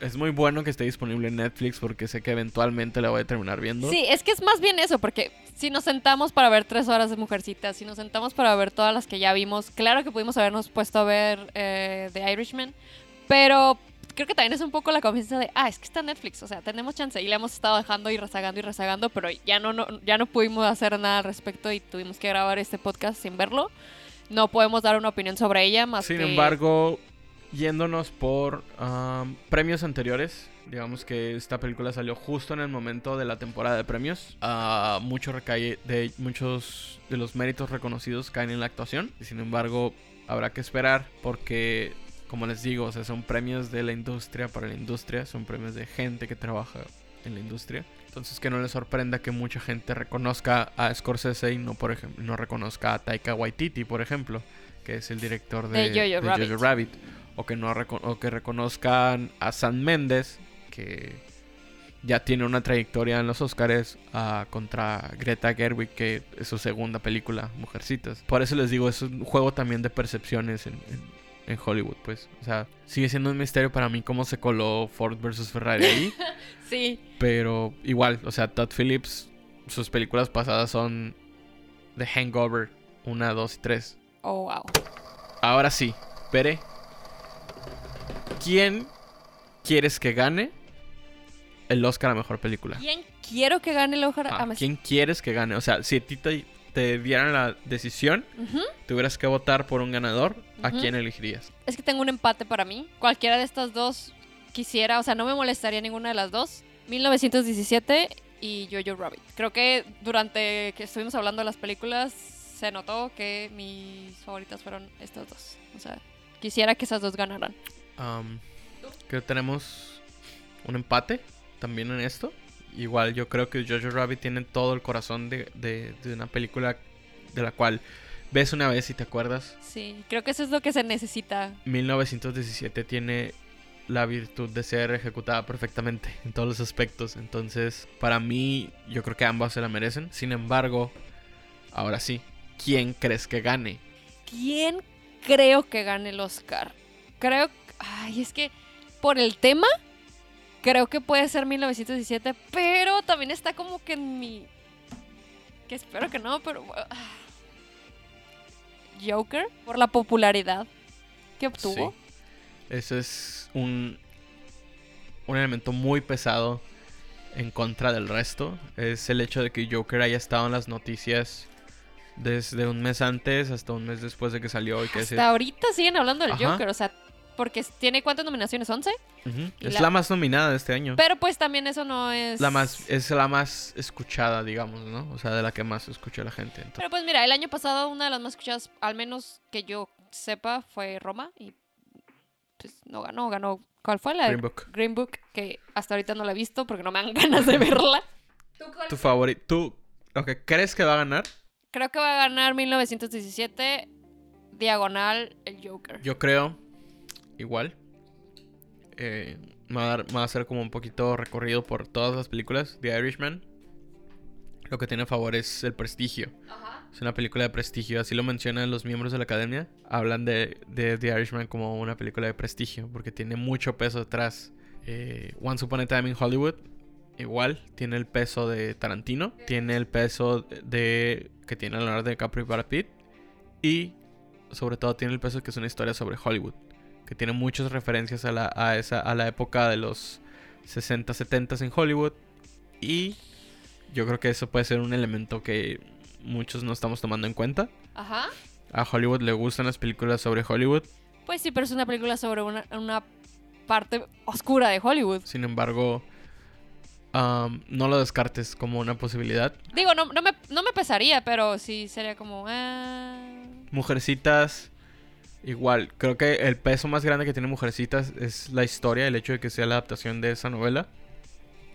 Es muy bueno que esté disponible en Netflix porque sé que eventualmente la voy a terminar viendo. Sí, es que es más bien eso, porque si nos sentamos para ver tres horas de Mujercitas, si nos sentamos para ver todas las que ya vimos, claro que pudimos habernos puesto a ver eh, The Irishman, pero creo que también es un poco la confianza de, ah, es que está Netflix, o sea, tenemos chance y le hemos estado dejando y rezagando y rezagando, pero ya no, no, ya no pudimos hacer nada al respecto y tuvimos que grabar este podcast sin verlo. No podemos dar una opinión sobre ella más Sin que... embargo, yéndonos por am, premios anteriores, Digamos que esta película salió justo en el momento de la temporada de premios. Ah, mucho recae de muchos de los méritos reconocidos caen en la actuación. Y sin embargo, habrá que esperar porque, como les digo, o sea, son premios de la industria para la industria, son premios de gente que trabaja en la industria. Entonces que no les sorprenda que mucha gente reconozca a Scorsese y no, por ejemplo, no reconozca a Taika Waititi, por ejemplo, que es el director de, De Jojo de Rabbit. Jojo Rabbit. O que, no o que reconozcan a Sam Mendes, que ya tiene una trayectoria en los Oscars ah, contra Greta Gerwig, que es su segunda película, Mujercitas. Por eso les digo, es un juego también de percepciones en, en- en Hollywood, pues. O sea, sigue siendo un misterio para mí cómo se coló Ford versus Ferrari ahí. Sí. pero igual, o sea, Todd Phillips, sus películas pasadas son The Hangover 1, 2 y 3. Oh, wow. Ahora sí, Pere. ¿Quién quieres que gane el Oscar a Mejor Película? ¿Quién quiero que gane el Oscar? Ah, Ah, me- ¿Quién quieres que gane? O sea, si a ti te, te dieran la decisión, tuvieras que votar por un ganador, ¿a quién elegirías? Es que tengo un empate para mí. Cualquiera de estas dos quisiera, o sea, no me molestaría ninguna de las dos. 1917 y Jojo Rabbit. Creo que durante que estuvimos hablando de las películas se notó que mis favoritas fueron estas dos. O sea, quisiera que esas dos ganaran. Creo que tenemos un empate también en esto. Igual yo creo que Jojo Rabbit tiene todo el corazón de, de- de una película de la cual ves una vez y te acuerdas. Sí, creo que eso es lo que se necesita. 1917 tiene la virtud de ser ejecutada perfectamente en todos los aspectos. Entonces, para mí, yo creo que ambas se la merecen. Sin embargo, ahora sí, ¿quién crees que gane? ¿Quién creo que gane el Oscar? Creo. Ay, es que por el tema, creo que puede ser 1917, pero también está como que en mi. Que espero que no, pero. ah. Joker, por la popularidad que obtuvo. Sí. Ese es un, un elemento muy pesado en contra del resto. Es el hecho de que Joker haya estado en las noticias desde un mes antes hasta un mes después de que salió. Y que Hasta ese- ahorita siguen hablando del Ajá. Joker, o sea, porque tiene cuántas nominaciones, 11. Ujú. y Es la- la... más nominada de este año. Pero pues también eso no es. La más, es la más escuchada, digamos, ¿no? O sea, de la que más escucha la gente. Entonces, Pero pues mira, el año pasado una de las más escuchadas, al menos que yo sepa, fue Roma y pues no ganó, ganó. ¿Cuál fue la Green Book. Green Book? Que hasta ahorita no la he visto porque no me dan ganas de verla. ¿Tú cuál? Tu favorito, tú, lo que crees que va a ganar, Creo que va a ganar 1917 diagonal el Joker. yo creo, igual. Eh, me, va a dar- me va a hacer como un poquito recorrido por todas las películas. The Irishman. Lo que tiene a favor es el prestigio. Ajá. Es una película de prestigio, así lo mencionan los miembros de la academia. Hablan de, de The Irishman como una película de prestigio, porque tiene mucho peso detrás. Eh, Once Upon a Time in Hollywood, igual, tiene el peso de Tarantino, tiene el peso de que tiene Leonardo DiCaprio y Brad Pitt, y sobre todo tiene el peso que es una historia sobre Hollywood, que tiene muchas referencias a la, a esa, a la época de los 60, 70 en Hollywood, y yo creo que eso puede ser un elemento que muchos no estamos tomando en cuenta. Ajá. A Hollywood le gustan las películas sobre Hollywood. Pues sí, pero es una película sobre una, una parte oscura de Hollywood. Sin embargo, am, no lo descartes como una posibilidad. Digo, no, no, me, no me pesaría, pero sí sería como... ah. Mujercitas, igual. Creo que el peso más grande que tiene Mujercitas es la historia, el hecho de que sea la adaptación de esa novela.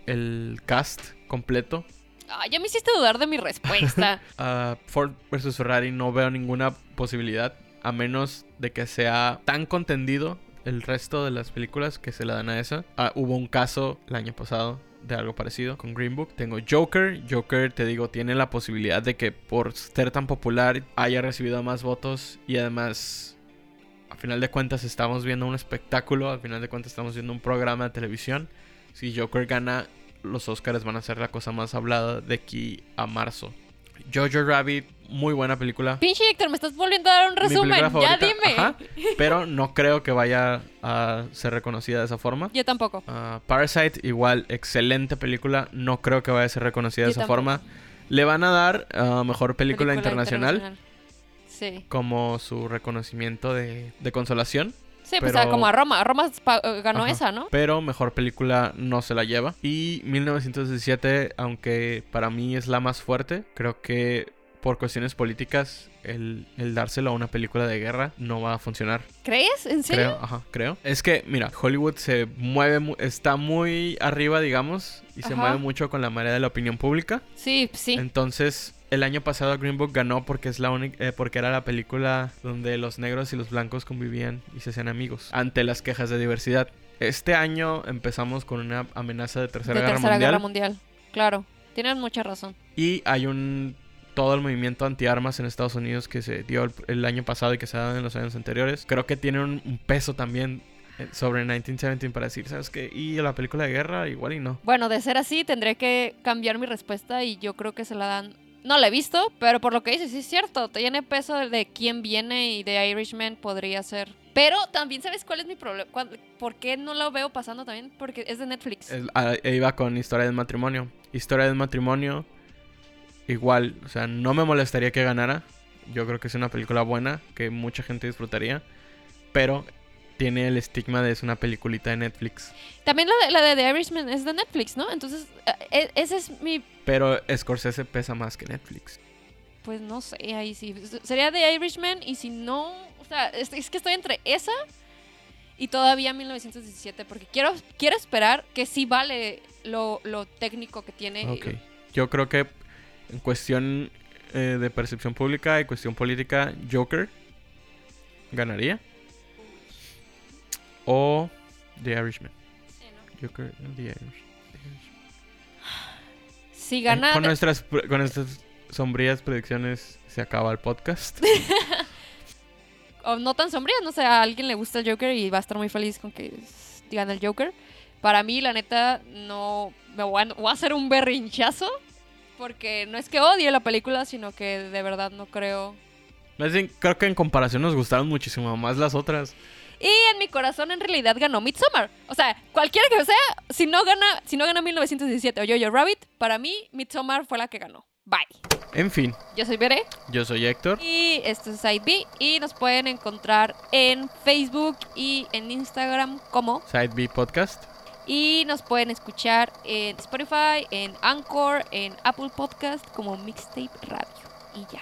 El cast completo. Ah, ya me hiciste dudar de mi respuesta. a Ford vs Ferrari no veo ninguna posibilidad a menos de que sea tan contendido el resto de las películas que se la dan a esa. Ah, hubo un caso el año pasado de algo parecido con Green Book. Tengo Joker. Joker, te digo, tiene la posibilidad de que por ser tan popular haya recibido más votos y además... A final de cuentas estamos viendo un espectáculo, al final de cuentas estamos viendo un programa de televisión. Si Joker gana, los Oscars van a ser la cosa más hablada de aquí a marzo. Jojo Rabbit, muy buena película. Pinche Héctor, me estás volviendo a dar un resumen. Ya dime. ajá, pero no creo que vaya a ser reconocida de esa forma. Yo tampoco. Ah, Parasite, igual, excelente película. No creo que vaya a ser reconocida de esa tampoco. forma. Le van a dar ah, mejor película, internacional, Sí, como su reconocimiento de, de consolación. Sí, pues Pero- ah, como a Roma. Roma eh, ganó Ajá. esa, ¿no? Pero mejor película no se la lleva. Y 1917, aunque para mí es la más fuerte, creo que por cuestiones políticas el, el dárselo a una película de guerra no va a funcionar. ¿Crees? ¿En serio? Creo, ajá, creo. Es que, mira, Hollywood se mueve, mu- está muy arriba, digamos, y se mueve mucho con la marea de la opinión pública. Sí, sí. Entonces, el año pasado Green Book ganó porque es la única, eh, porque era la película donde los negros y los blancos convivían y se hacían amigos ante las quejas de diversidad. Este año empezamos con una amenaza de tercera, de guerra, Tercera mundial, Guerra Mundial. Claro. Tienes mucha razón. y hay un todo el movimiento antiarmas en Estados Unidos que se dio el, el año pasado y que se ha dado en los años anteriores. Creo que tiene un, un peso también eh, sobre 1917 para decir, ¿sabes qué? Y la película de guerra igual y no. Bueno, de ser así, tendré que cambiar mi respuesta y yo creo que se la dan. No la he visto, pero por lo que dices, sí es cierto. Tiene peso de quién viene y de Irishman podría ser. Pero también, ¿sabes cuál es mi problema? ¿Cuál- ¿Por qué no lo veo pasando también? Porque es de Netflix. Ah, e iba con Historia del Matrimonio. Historia del Matrimonio, igual, o sea, no me molestaría que ganara. Yo creo que es una película buena, que mucha gente disfrutaría. Pero tiene el estigma de es una peliculita de Netflix. También la de, la de The Irishman es de Netflix, ¿no? Entonces, eh, e- ese es mi. Pero Scorsese pesa más que Netflix. Pues no sé, ahí sí. Sería The Irishman y si no. O sea, es, es que estoy entre esa y todavía 1917. Porque quiero, quiero esperar que sí vale lo, lo técnico que tiene. Ok. Yo creo que en cuestión eh, de percepción pública y cuestión política, Joker ganaría. O The Irishman. Sí, ¿no? Joker, no, The Irishman. Si gana. Con nuestras, con nuestras sombrías predicciones se acaba el podcast. o no tan sombrías, no sé, a alguien le gusta el Joker y va a estar muy feliz con que gane el Joker. Para mí, la neta, no me voy a, voy a hacer un berrinchazo porque no es que odie la película, sino que de verdad no creo. Creo que en comparación nos gustaron muchísimo más las otras. Y en mi corazón en realidad ganó Midsommar. O sea, cualquiera que sea, si no gana, si no gana 1917 o Jojo Rabbit, para mí Midsommar fue la que ganó. Bye. En fin, Yo soy Bere yo soy Héctor. y esto es Side B y nos pueden encontrar en Facebook y en Instagram como Side B Podcast. Y nos pueden escuchar en Spotify, en Anchor, en Apple Podcast como Mixtape Radio. Y ya.